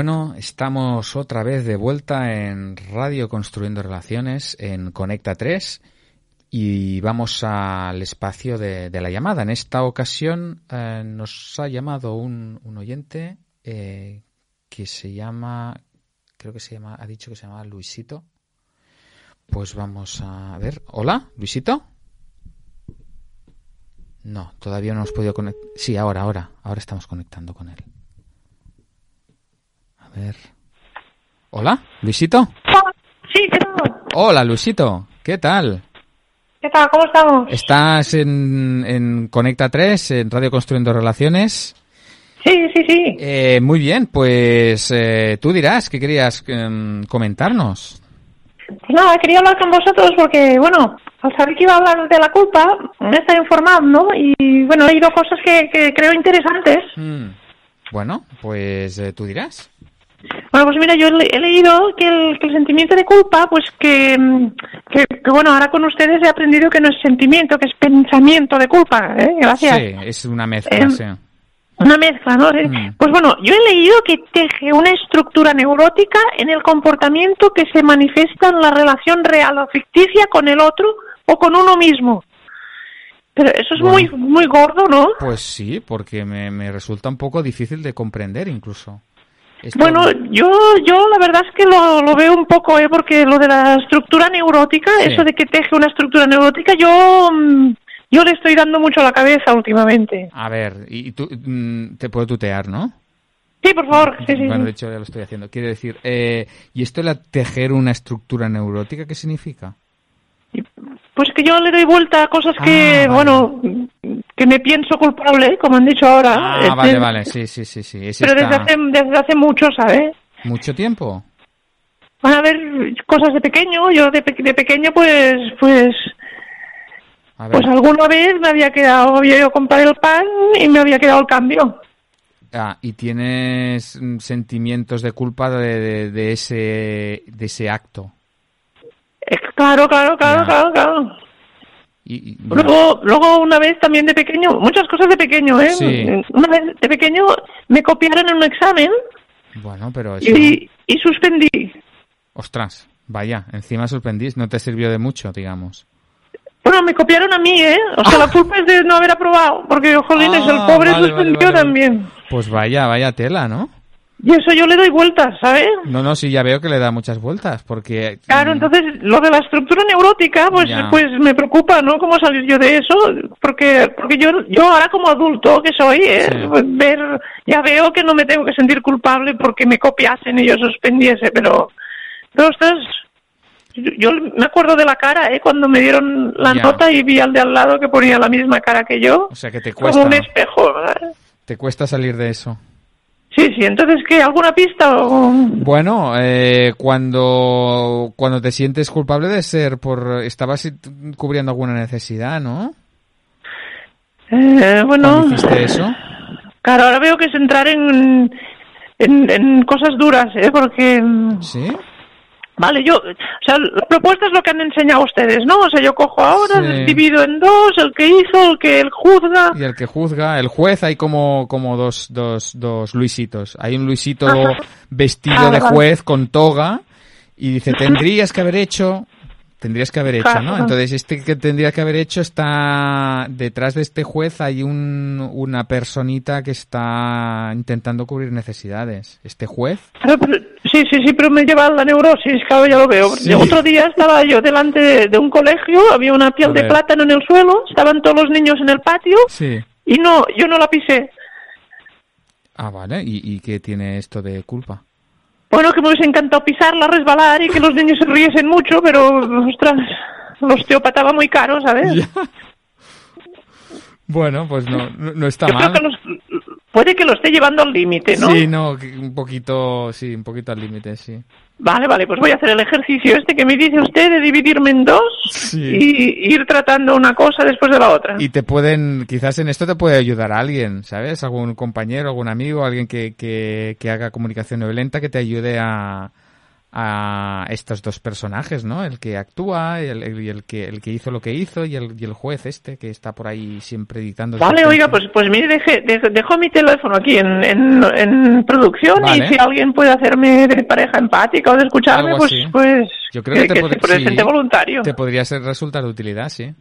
Bueno, estamos otra vez de vuelta en Radio Construyendo Relaciones en Conecta 3 y vamos al espacio de, la llamada. En esta ocasión eh, nos ha llamado un, oyente eh, que se llama, creo que se llama, ha dicho que se llama Luisito. Pues vamos a ver. Hola, Luisito. No, todavía no hemos podido conectar. Sí, ahora, ahora, ahora estamos conectando con él. A ver. Hola, Luisito. Sí, ¿qué tal? Hola, Luisito. ¿Qué tal? ¿Qué tal? ¿Cómo estamos? ¿Estás en, en Conecta 3, en Radio Construyendo Relaciones? Sí, sí, sí. Eh, muy bien, pues eh, tú dirás qué querías em, comentarnos. Pues nada, quería hablar con vosotros porque, bueno, al saber que iba a hablar de la culpa, me está informando y, bueno, he leído cosas que, creo interesantes. Mm. Bueno, pues eh, tú dirás. Bueno, pues mira, yo he leído que el, sentimiento de culpa, pues que, que, bueno, ahora con ustedes he aprendido que no es sentimiento, que es pensamiento de culpa, ¿eh? Gracias. Sí, es una mezcla, em, sí. Una mezcla, ¿no? Mm. Pues bueno, yo he leído que teje una estructura neurótica en el comportamiento que se manifiesta en la relación real o ficticia con el otro o con uno mismo. Pero eso es muy muy gordo, ¿no? Pues sí, porque me, me resulta un poco difícil de comprender incluso. Bueno, yo, yo la verdad es que lo, lo veo un poco, ¿eh? porque lo de la estructura neurótica, eso de que teje una estructura neurótica, yo, mm, yo le estoy dando mucho a la cabeza últimamente. A ver, y tú mm, te puedo tutear, ¿no? Sí, por favor. Sí, sí, bueno, de hecho ya lo estoy haciendo. Quiere decir, eh, ¿y esto de tejer una estructura neurótica qué significa? Pues que yo le doy vuelta a cosas que, ah, bueno, que me pienso culpable, como han dicho ahora. Ah, este, vale, vale, sí, sí, sí. sí. pero desde, hace, desde hace mucho, ¿sabes? ¿Mucho tiempo? Van a ver cosas de pequeño. Yo de, de pequeño, pues, pues, pues alguna vez me había quedado, había ido a comprar el pan y me había quedado el cambio. Ah, y tienes mm, sentimientos de culpa de, de ese, de ese acto. Claro, claro, claro, claro, claro. Y, luego, luego una vez también de pequeño, muchas cosas de pequeño, ¿eh? Una vez de pequeño me copiaron en un examen. Bueno, pero y, y suspendí. Ostras, vaya, encima suspendís, no te sirvió de mucho, digamos. Bueno, me copiaron a mí, ¿eh? O sea, la culpa es de no haber aprobado, porque, jolines, el ah, pobre suspendió también. Pues vaya, vaya tela, ¿no? Y eso yo le doy vueltas, ¿sabes? No, no, sí, ya veo que le da muchas vueltas, porque... Claro, entonces lo de la estructura neurótica, pues, pues me preocupa, ¿no? ¿Cómo salir yo de eso? Porque, porque yo, yo ahora como adulto que soy, ¿eh? pues ver, ya veo que no me tengo que sentir culpable porque me copiasen y yo suspendiese, pero, pero ostras, yo me acuerdo de la cara, ¿eh? Cuando me dieron la nota y vi al de al lado que ponía la misma cara que yo. O sea, que te cuesta... Como un espejo, ¿verdad? Te cuesta salir de eso. Sí, sí, entonces, ¿qué? ¿Alguna pista? O... Bueno, eh, cuando, cuando te sientes culpable de ser por... Estabas cubriendo alguna necesidad, ¿no? Eh, bueno... hiciste eso? Claro, ahora veo que es entrar en, en, en cosas duras, ¿eh? Porque... ¿Sí? Vale, yo, o sea, la propuesta es lo que han enseñado ustedes, ¿no? O sea, yo cojo ahora, divido en dos, el que hizo, el que el juzga. Y el que juzga, el juez, hay como, como dos, dos, dos Luisitos. Hay un Luisito vestido ah, de juez con toga y dice, tendrías que haber hecho tendrías que haber hecho, ¿no? Entonces, este que tendría que haber hecho está detrás de este juez hay un, una personita que está intentando cubrir necesidades. Este juez. sí, sí, sí, pero me lleva la neurosis, claro, ya lo veo. Otro día estaba yo delante de, un colegio, había una piel de plátano en el suelo, estaban todos los niños en el patio y no, yo no la pisé. Ah, vale. ¿Y, y qué tiene esto de culpa? Bueno, que me hubiese encantado pisarla, resbalar y que los niños se riesen mucho, pero, ostras, los osteópata muy caro, ¿sabes? Bueno, pues no, no, está mal. puede que lo esté llevando al límite, ¿no? Sí, no, un poquito, sí, un poquito al límite, sí. Vale, vale, pues voy a hacer el ejercicio este que me dice usted de dividirme en dos y ir tratando una cosa después de la otra. Y te pueden, quizás en esto te puede ayudar alguien, ¿sabes? Algún compañero, algún amigo, alguien que, que, que haga comunicación no violenta que te ayude a, a estos dos personajes, ¿no? El que actúa y el, el, que, el que hizo lo que hizo y el, y el juez este que está por ahí siempre dictando. Vale, oiga, pues, pues mire, deje, dejo mi teléfono aquí en, en, producción y si alguien puede hacerme de pareja empática o de escucharme, pues, pues Yo creo que, te se voluntario. Te podría ser resultar de utilidad, sí.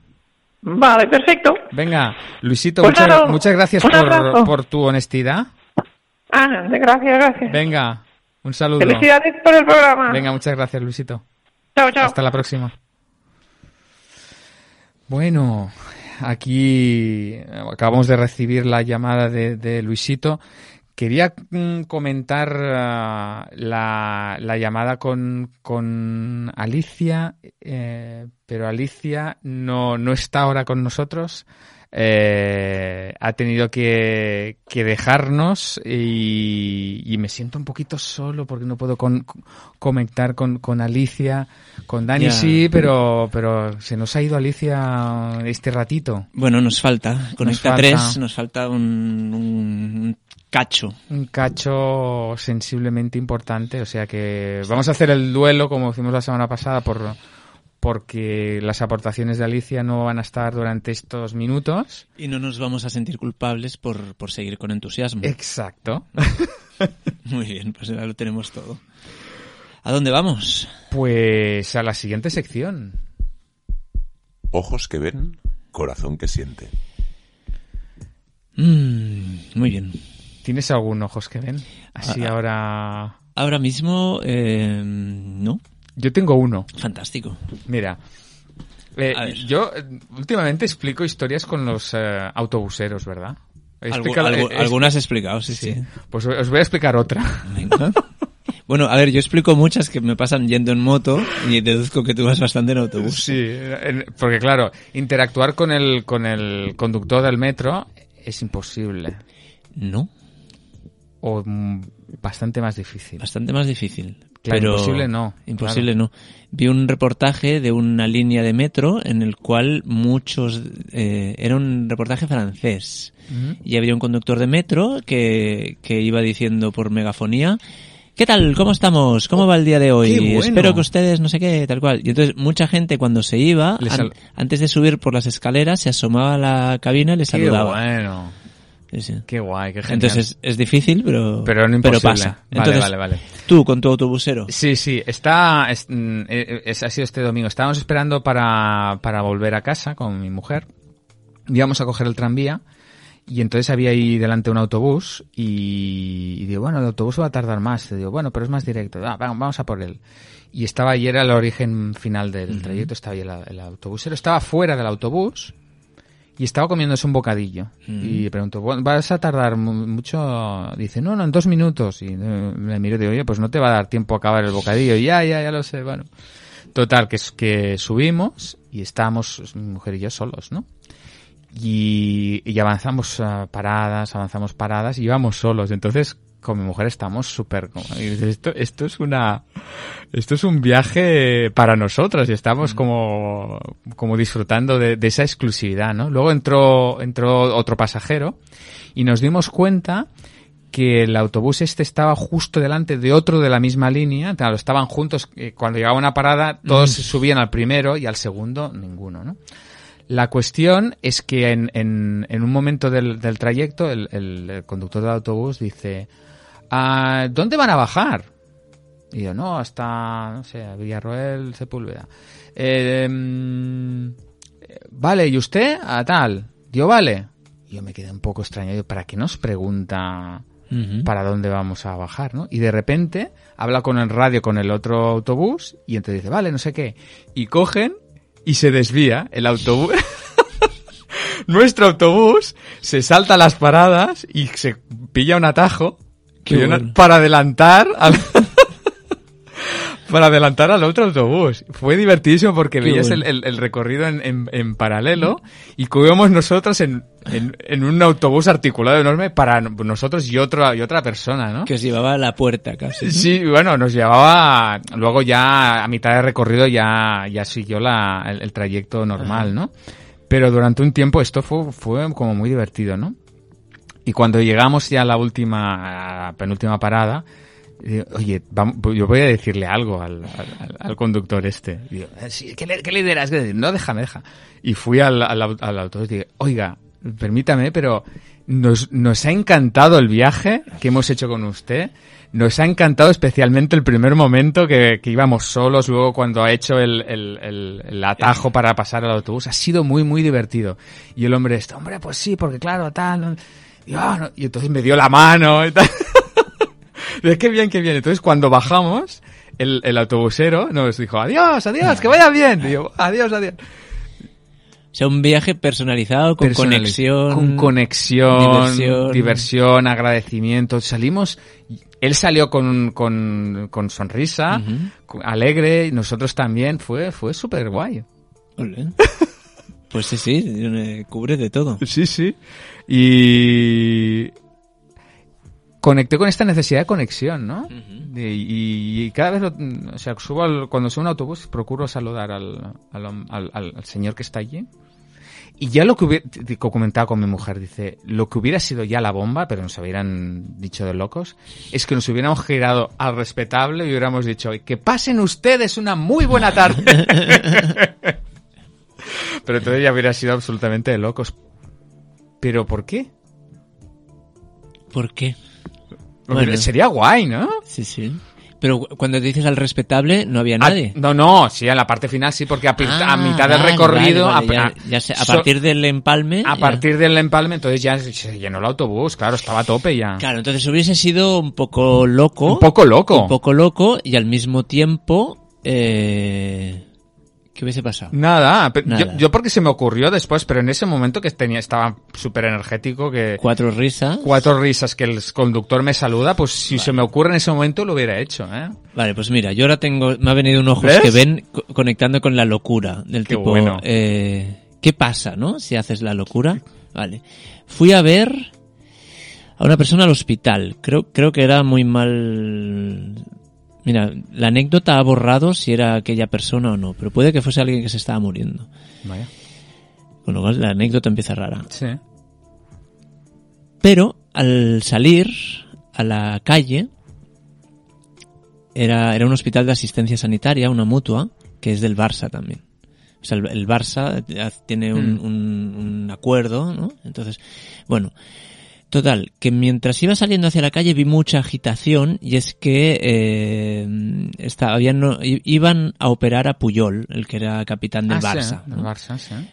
Vale, perfecto. Venga, Luisito, pues muchas, muchas, gracias por, por tu honestidad. Ah, gracias, gracias. Venga, un saludo. Felicidades por el programa. Venga, muchas gracias, Luisito. Chao, chao. Hasta la próxima. Bueno, aquí acabamos de recibir la llamada de, Luisito. Quería mm, comentar ah, la, llamada con, con Alicia, eh, pero Alicia no, no está ahora con nosotros eh, ha tenido que, que dejarnos y, me siento un poquito solo porque no puedo con, conectar con, con, Alicia. Con Dani sí, pero, pero se nos ha ido Alicia este ratito. Bueno, nos falta. Conecta tres, nos falta un, un cacho. Un cacho sensiblemente importante, o sea que vamos a hacer el duelo como hicimos la semana pasada por porque las aportaciones de Alicia no van a estar durante estos minutos. Y no nos vamos a sentir culpables por, por seguir con entusiasmo. Exacto. Muy bien, pues ya lo tenemos todo. ¿A dónde vamos? Pues a la siguiente sección. Ojos que ven, corazón que siente. Mm, muy bien. ¿Tienes algún ojos que ven? Así ah, ah. ahora... Ahora mismo, eh, no. Yo tengo uno. Fantástico. Mira, eh, yo eh, últimamente explico historias con los eh, autobuseros, ¿verdad? algunas he explicado, sí, sí, Pues os voy a explicar otra. Bueno, a ver, yo explico muchas que me pasan yendo en moto y deduzco que tú vas bastante en autobús. Sí, porque claro, interactuar con el, con el conductor del metro es imposible. ¿No? O mm, bastante más difícil. Bastante más difícil pero imposible no. Imposible no. Vi un reportaje de una línea de metro en el cual muchos... Eh, era un reportaje francés. Y había un conductor de metro que, que iba diciendo por megafonía ¿Qué tal? ¿Cómo estamos? ¿Cómo va el día de hoy? Espero que ustedes no sé qué, tal cual. Y entonces mucha gente cuando se iba, antes de subir por las escaleras, se asomaba a la cabina y le saludaba. bueno. Qué guay, qué genial. Entonces es, difícil, pero, pero, no pero pasa. Vale, vale, vale. Tú con tu autobusero. Sí, sí, está, mm, eh, es, ha sido este domingo. Estábamos esperando para, para volver a casa con mi mujer. Íbamos a coger el tranvía y entonces había ahí delante un autobús y, digo, bueno, el autobús va a tardar más. Y digo, bueno, pero es más directo. Ah, vamos a por él. Y estaba ahí, era el origen final del trayecto, estaba ahí el, el autobusero. Estaba fuera del autobús y estaba comiéndose un bocadillo. Mm. Y pregunto, ¿vas a tardar mucho? Dice, no, no, en dos minutos. Y me miro y digo, oye, pues no te va a dar tiempo a acabar el bocadillo. Y ya, ya, ya lo sé, bueno. Total, que, que subimos y estábamos, mi mujer y yo solos, ¿no? Y, y avanzamos uh, paradas, avanzamos paradas y íbamos solos. Entonces, con mi mujer estamos súper esto esto es una esto es un viaje para nosotras y estamos como como disfrutando de, esa exclusividad no luego entró entró otro pasajero y nos dimos cuenta que el autobús este estaba justo delante de otro de la misma línea, claro, estaban juntos, eh, cuando llegaba una parada todos mm. subían al primero y al segundo ninguno, ¿no? La cuestión es que en, en, en un momento del, del trayecto el, el, conductor del autobús dice, ¿A ¿Dónde van a bajar? Y yo, no, hasta, no sé, Villarroel, Sepúlveda. Eh, mm, vale, ¿y usted? A tal. Yo, vale. Y yo me quedé un poco extraño. ¿Para qué nos pregunta para dónde vamos a bajar, no? Y de repente habla con el radio con el otro autobús y entonces dice, vale, no sé qué. Y cogen y se desvía el autobús. Nuestro autobús se salta las paradas y se pilla un atajo para adelantar al... para adelantar al otro autobús. Fue divertidísimo porque veías el, recorrido en, paralelo y íbamos nosotros en, un autobús articulado enorme para nosotros y, otro, y otra persona, ¿no? Que os llevaba a la puerta casi. Sí, bueno, nos llevaba, luego ya a mitad de recorrido ya, ya siguió la, el, trayecto normal, ¿no? Pero durante un tiempo esto fue, fue como muy divertido, ¿no? Y cuando llegamos ya a la última, penúltima parada, Oye, pues yo voy a decirle algo al, conductor este. Eh, ¿qué, le, ¿qué lideras? No, déjame, deja. Y fui al, al, al autobús y dije, oiga, permítame, pero nos, nos ha encantado el viaje que hemos hecho con usted. Nos ha encantado especialmente el primer momento que, que íbamos solos, luego cuando ha hecho el, el, el, atajo para pasar al autobús. Ha sido muy, muy divertido. Y el hombre está, hombre, pues sí, porque claro, tal. Y, oh, y entonces me dio la mano y tal. qué bien, qué bien. Entonces cuando bajamos, el, el autobusero nos dijo, adiós, adiós, que vaya bien. Y yo, adiós, adiós. O sea, un viaje personalizado, con conexión. Con conexión, diversión. agradecimiento. Salimos, él salió con, con, con sonrisa, alegre, y nosotros también. Fue, fue súper guay. Pues sí, sí, cubre de todo. Sí, sí. Y conecté con esta necesidad de conexión, ¿no? y, cada vez, o sea, subo cuando subo un autobús, procuro saludar al, al, al, señor que está allí. Y ya lo que hubiera, comentaba con mi mujer, dice, lo que hubiera sido ya la bomba, pero nos hubieran dicho de locos, es que nos hubiéramos girado al respetable y hubiéramos dicho, que pasen ustedes una muy buena tarde. pero entonces ya hubiera sido absolutamente de locos. ¿Pero por qué? ¿Por qué? Bueno, sería guay, ¿no? Sí, sí. Pero cuando dices al respetable, no había ah, nadie. no, no, sí, en la parte final sí, porque a, ah, mitad del recorrido. a, partir del empalme. A partir del empalme, entonces ya se llenó el autobús, claro, estaba a tope ya. Claro, entonces hubiese sido un poco loco. Un poco loco. Un poco loco y al mismo tiempo. Eh, ¿Qué hubiese pasado? Nada, Yo, porque se me ocurrió después, pero en ese momento que tenía, estaba súper energético que... Cuatro risas. Cuatro risas que el conductor me saluda, pues si se me ocurre en ese momento lo hubiera hecho, ¿eh? Vale, pues mira, yo ahora tengo, me ha venido un ojos que ven conectando con la locura, del tipo, bueno. eh, ¿qué pasa, no? Si haces la locura. Vale. Fui a ver a una persona al hospital. Creo, creo que era muy mal Mira, la anécdota ha borrado si era aquella persona o no, pero puede que fuese alguien que se estaba muriendo. Vaya. Con lo cual la anécdota empieza rara. Sí. Pero al salir a la calle, era, era un hospital de asistencia sanitaria, una mutua, que es del Barça también. O sea, el, Barça tiene un, mm. un, un acuerdo, ¿no? Entonces, bueno, Total, que mientras iba saliendo hacia la calle vi mucha agitación y es que eh, iban a operar a Puyol, el que era capitán del ah, Barça.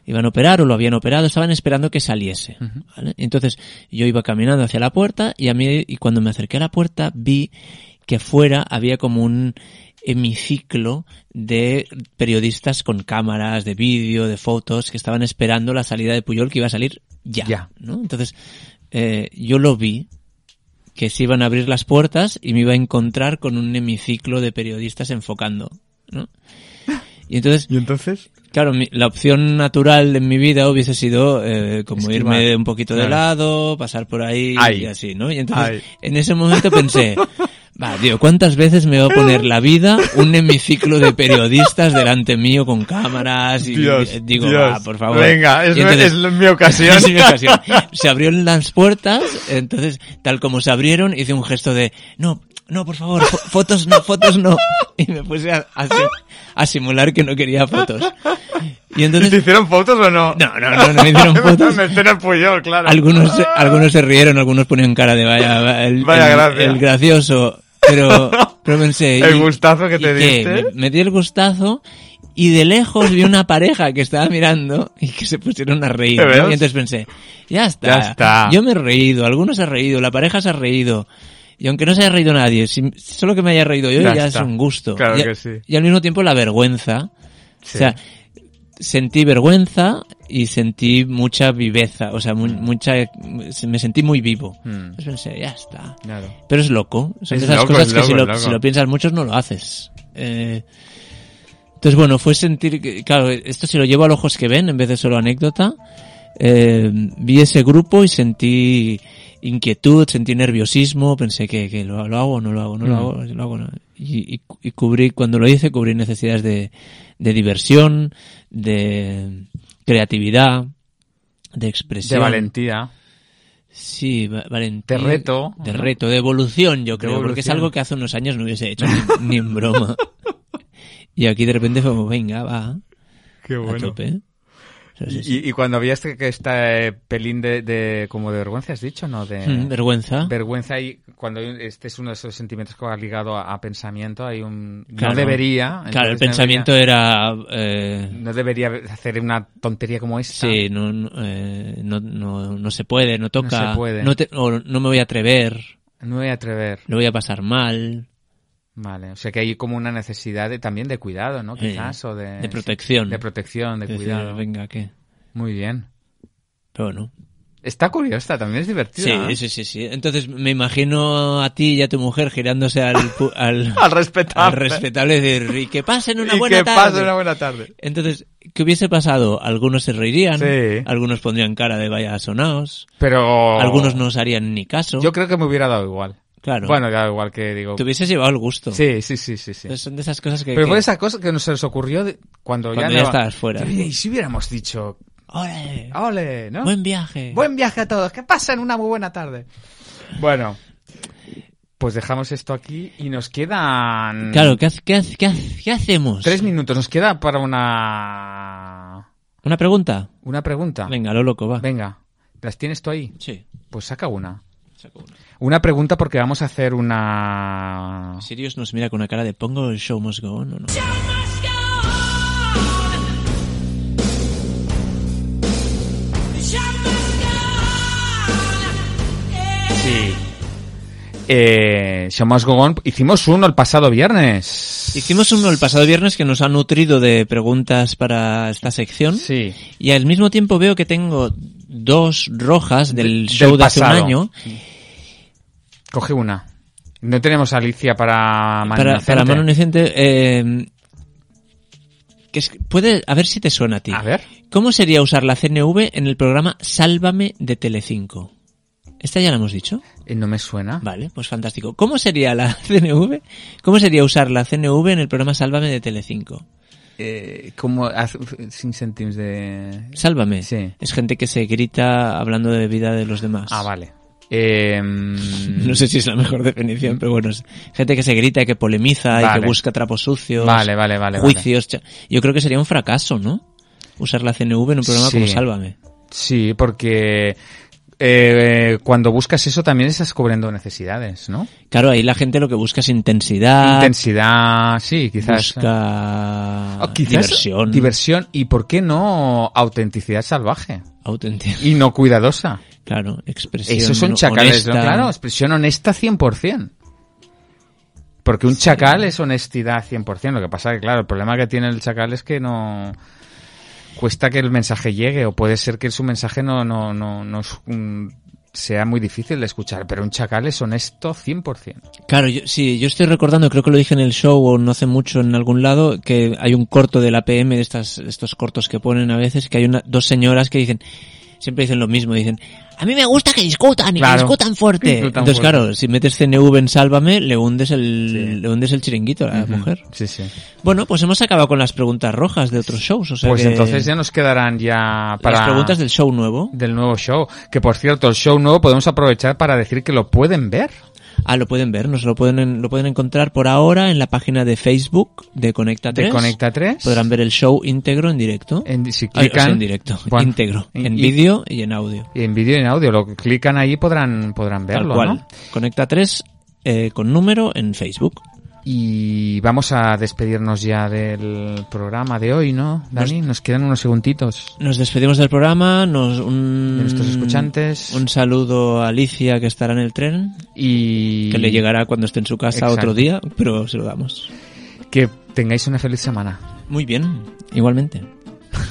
Iban a operar o lo habían operado, estaban esperando que saliese. Entonces yo iba caminando hacia la puerta y a mí y cuando me acerqué a la puerta vi que fuera había como un hemiciclo de periodistas con cámaras de vídeo, de fotos, que estaban esperando la salida de Puyol que iba a salir ya. ya. ¿no? Entonces eh, yo lo vi, que se iban a abrir las puertas y me iba a encontrar con un hemiciclo de periodistas enfocando, ¿no? Y entonces... ¿Y entonces? Claro, la opción natural en mi vida hubiese sido eh, como irme un poquito de lado, pasar por ahí y así, ¿no? Y entonces en ese momento pensé, Va, tío, ¿cuántas veces me va a poner la vida un hemiciclo de periodistas delante mío con cámaras? Y Dios, digo, va, por favor. Venga, es, mi ocasión. es mi ocasión. Se abrieron las puertas, entonces, tal como se abrieron, hice un gesto de, no, no, por favor, fotos no, fotos no. Y me puse a, a, simular que no quería fotos. Y entonces... ¿Te hicieron fotos o no? No, no, no, no me hicieron fotos. me el claro. Algunos, algunos se rieron, algunos ponían cara de vaya, el, vaya el gracioso pero, pero pensé... el gustazo que te diste. Me, di el gustazo y de lejos vi una pareja que estaba mirando y que se pusieron a reír. Y entonces pensé, ya está. Ya está. Yo me he reído, algunos se han reído, la pareja se ha reído. Y aunque no se haya reído nadie, solo que me haya reído yo ya, es un gusto. Claro y, que sí. Y al mismo tiempo la vergüenza. O sea, sentí vergüenza y sentí mucha viveza, o sea, mucha, me sentí muy vivo. Mm. pensé, ya está. Pero es loco. Son esas cosas que si, lo, piensas muchos no lo haces. Eh, entonces, bueno, fue sentir que, claro, esto si lo llevo a los ojos que ven en vez de solo anécdota, eh, vi ese grupo y sentí inquietud, sentí nerviosismo, pensé que, que lo, hago o no lo hago, no lo mm. hago, lo hago. No. Y, y, cubrí, cuando lo hice, cubrí necesidades de, de diversión, de creatividad, de expresión. De valentía. Sí, va- valentía. De reto, De reto, de evolución, yo creo, porque es algo que hace unos años no hubiese hecho ni, ni en broma. Y aquí de repente fue como, venga, va, Qué a tope. Sí, sí. Y, y cuando había este, que este pelín de, de- como de vergüenza, has dicho, ¿no? De Mm, vergüenza. vergüenza y cuando este es uno de esos sentimientos que va ligado a, a pensamiento, hay un Claro. no debería. Claro, el no pensamiento era... eh, no debería hacer una tontería como esta. sí, no, no, eh, no, no, no se puede, no toca. se puede. te- o no me voy a atrever, No me voy a atrever. lo voy a pasar mal, Vale, o sea que hay como una necesidad de, también de cuidado, ¿no? Eh, Quizás, o de... de protección. De protección, de decir, cuidado. venga, ¿qué? Muy bien. Pero bueno. Está curiosa, también es divertida. Sí, ¿eh? sí, sí, sí. Entonces me imagino a ti y a tu mujer girándose al, al, Al respetable. al respetable decir, y que pasen una y buena que tarde. pase una buena tarde. Entonces, ¿qué hubiese pasado? Algunos se reirían, Sí. algunos pondrían cara de vaya sonados, Pero... algunos no os harían ni caso. Yo creo que me hubiera dado igual. Claro. Bueno, da igual que digo... te hubieses llevado el gusto. Sí, sí, sí, sí. sí. Entonces, son de esas cosas que... Pero que- fue esa cosa que nos ocurrió de- cuando, Cuando ya, ya no- estabas fuera. Y si hubiéramos dicho, ¡Ole! ole, ¿no? Buen viaje. Buen viaje a todos, que pasen una muy buena tarde. Bueno, pues dejamos esto aquí y nos quedan Claro, ¿qué, qué, qué qué hacemos? tres minutos. Nos queda para una ¿Una pregunta? una pregunta. Venga, lo loco, va. Venga, ¿las tienes tú ahí? Sí. Pues saca una. Saco una. Una pregunta porque vamos a hacer una Sirius nos mira con una cara de ¿pongo el show must go on o no? Sí. Eh, Show Must Go On. Hicimos uno el pasado viernes. Hicimos uno el pasado viernes que nos ha nutrido de preguntas para esta sección. Sí. Y al mismo tiempo veo que tengo dos rojas del De- show del de hace un año. Coge una. No tenemos a Alicia para Mano Para, Inocente. para Mano Inocente, eh, que es- puede, a ver si te suena a ti. A ver. ¿Cómo sería usar la CNV en el programa Sálvame de Telecinco? ¿Esta ya la hemos dicho? Eh, No me suena. Vale, pues fantástico. ¿Cómo sería la CNV? ¿Cómo sería usar la CNV en el programa Sálvame de Telecinco? Eh, como haz- sin céntimos de... Sálvame. Sí. Es gente que se grita hablando de vida de los demás. Ah, vale. Eh, No sé si es la mejor definición, pero bueno, es gente que se grita y que polemiza y que busca trapos sucios, Vale, vale, vale. juicios. Yo creo que sería un fracaso, ¿no? Usar la CNV en un programa Sí. como Sálvame. Sí, porque eh, cuando buscas eso también estás cubriendo necesidades, ¿no? Claro, ahí la gente lo que busca es intensidad, Intensidad, sí, quizás. busca O quizás diversión, Diversión y, ¿por qué no, autenticidad salvaje? auténtica. Y no cuidadosa. Claro, expresión Esos son chacales. Claro, expresión honesta 100%. Porque un chacal es honestidad 100%. Lo que pasa que, claro, el problema que tiene el chacal es que no... Cuesta que el mensaje llegue o puede ser que su mensaje no, no, no, no es un- sea muy difícil de escuchar, pero un chacal es honesto 100%. Claro, yo, sí, yo estoy recordando, creo que lo dije en el show o no hace mucho en algún lado, que hay un corto de la PM, de estas, estos cortos que ponen a veces, que hay una, dos señoras que dicen, siempre dicen lo mismo, dicen, a mí me gusta que discutan y Claro. que discutan fuerte. Discutan Entonces, fuerte. claro, si metes CNV en Sálvame, le hundes el, Sí. le hundes el chiringuito a la mujer. Sí, sí. Bueno, pues hemos acabado con las preguntas rojas de otros shows, o sea Pues que entonces ya nos quedarán ya para... las preguntas del show nuevo. del nuevo show. Que por cierto, el show nuevo podemos aprovechar para decir que lo pueden ver. Ah, lo pueden ver, nos lo pueden, lo pueden encontrar por ahora en la página de Facebook de Conecta 3. De Conecta 3. Podrán ver el show íntegro en directo. En- si Ay, o sea, clican, en directo, Bueno, íntegro, en vídeo y en audio. Y en vídeo y en audio, lo que clican ahí podrán, podrán verlo, Tal cual. ¿no? Conecta 3 eh, con número en Facebook. Y vamos a despedirnos ya del programa de hoy, ¿no, Dani? Nos quedan unos segunditos. Nos despedimos del programa, nos, un, De nuestros escuchantes. Un saludo a Alicia que estará en el tren, Y que le llegará cuando esté en su casa Exacto. otro día, pero se lo damos. que tengáis una feliz semana. Muy bien, igualmente.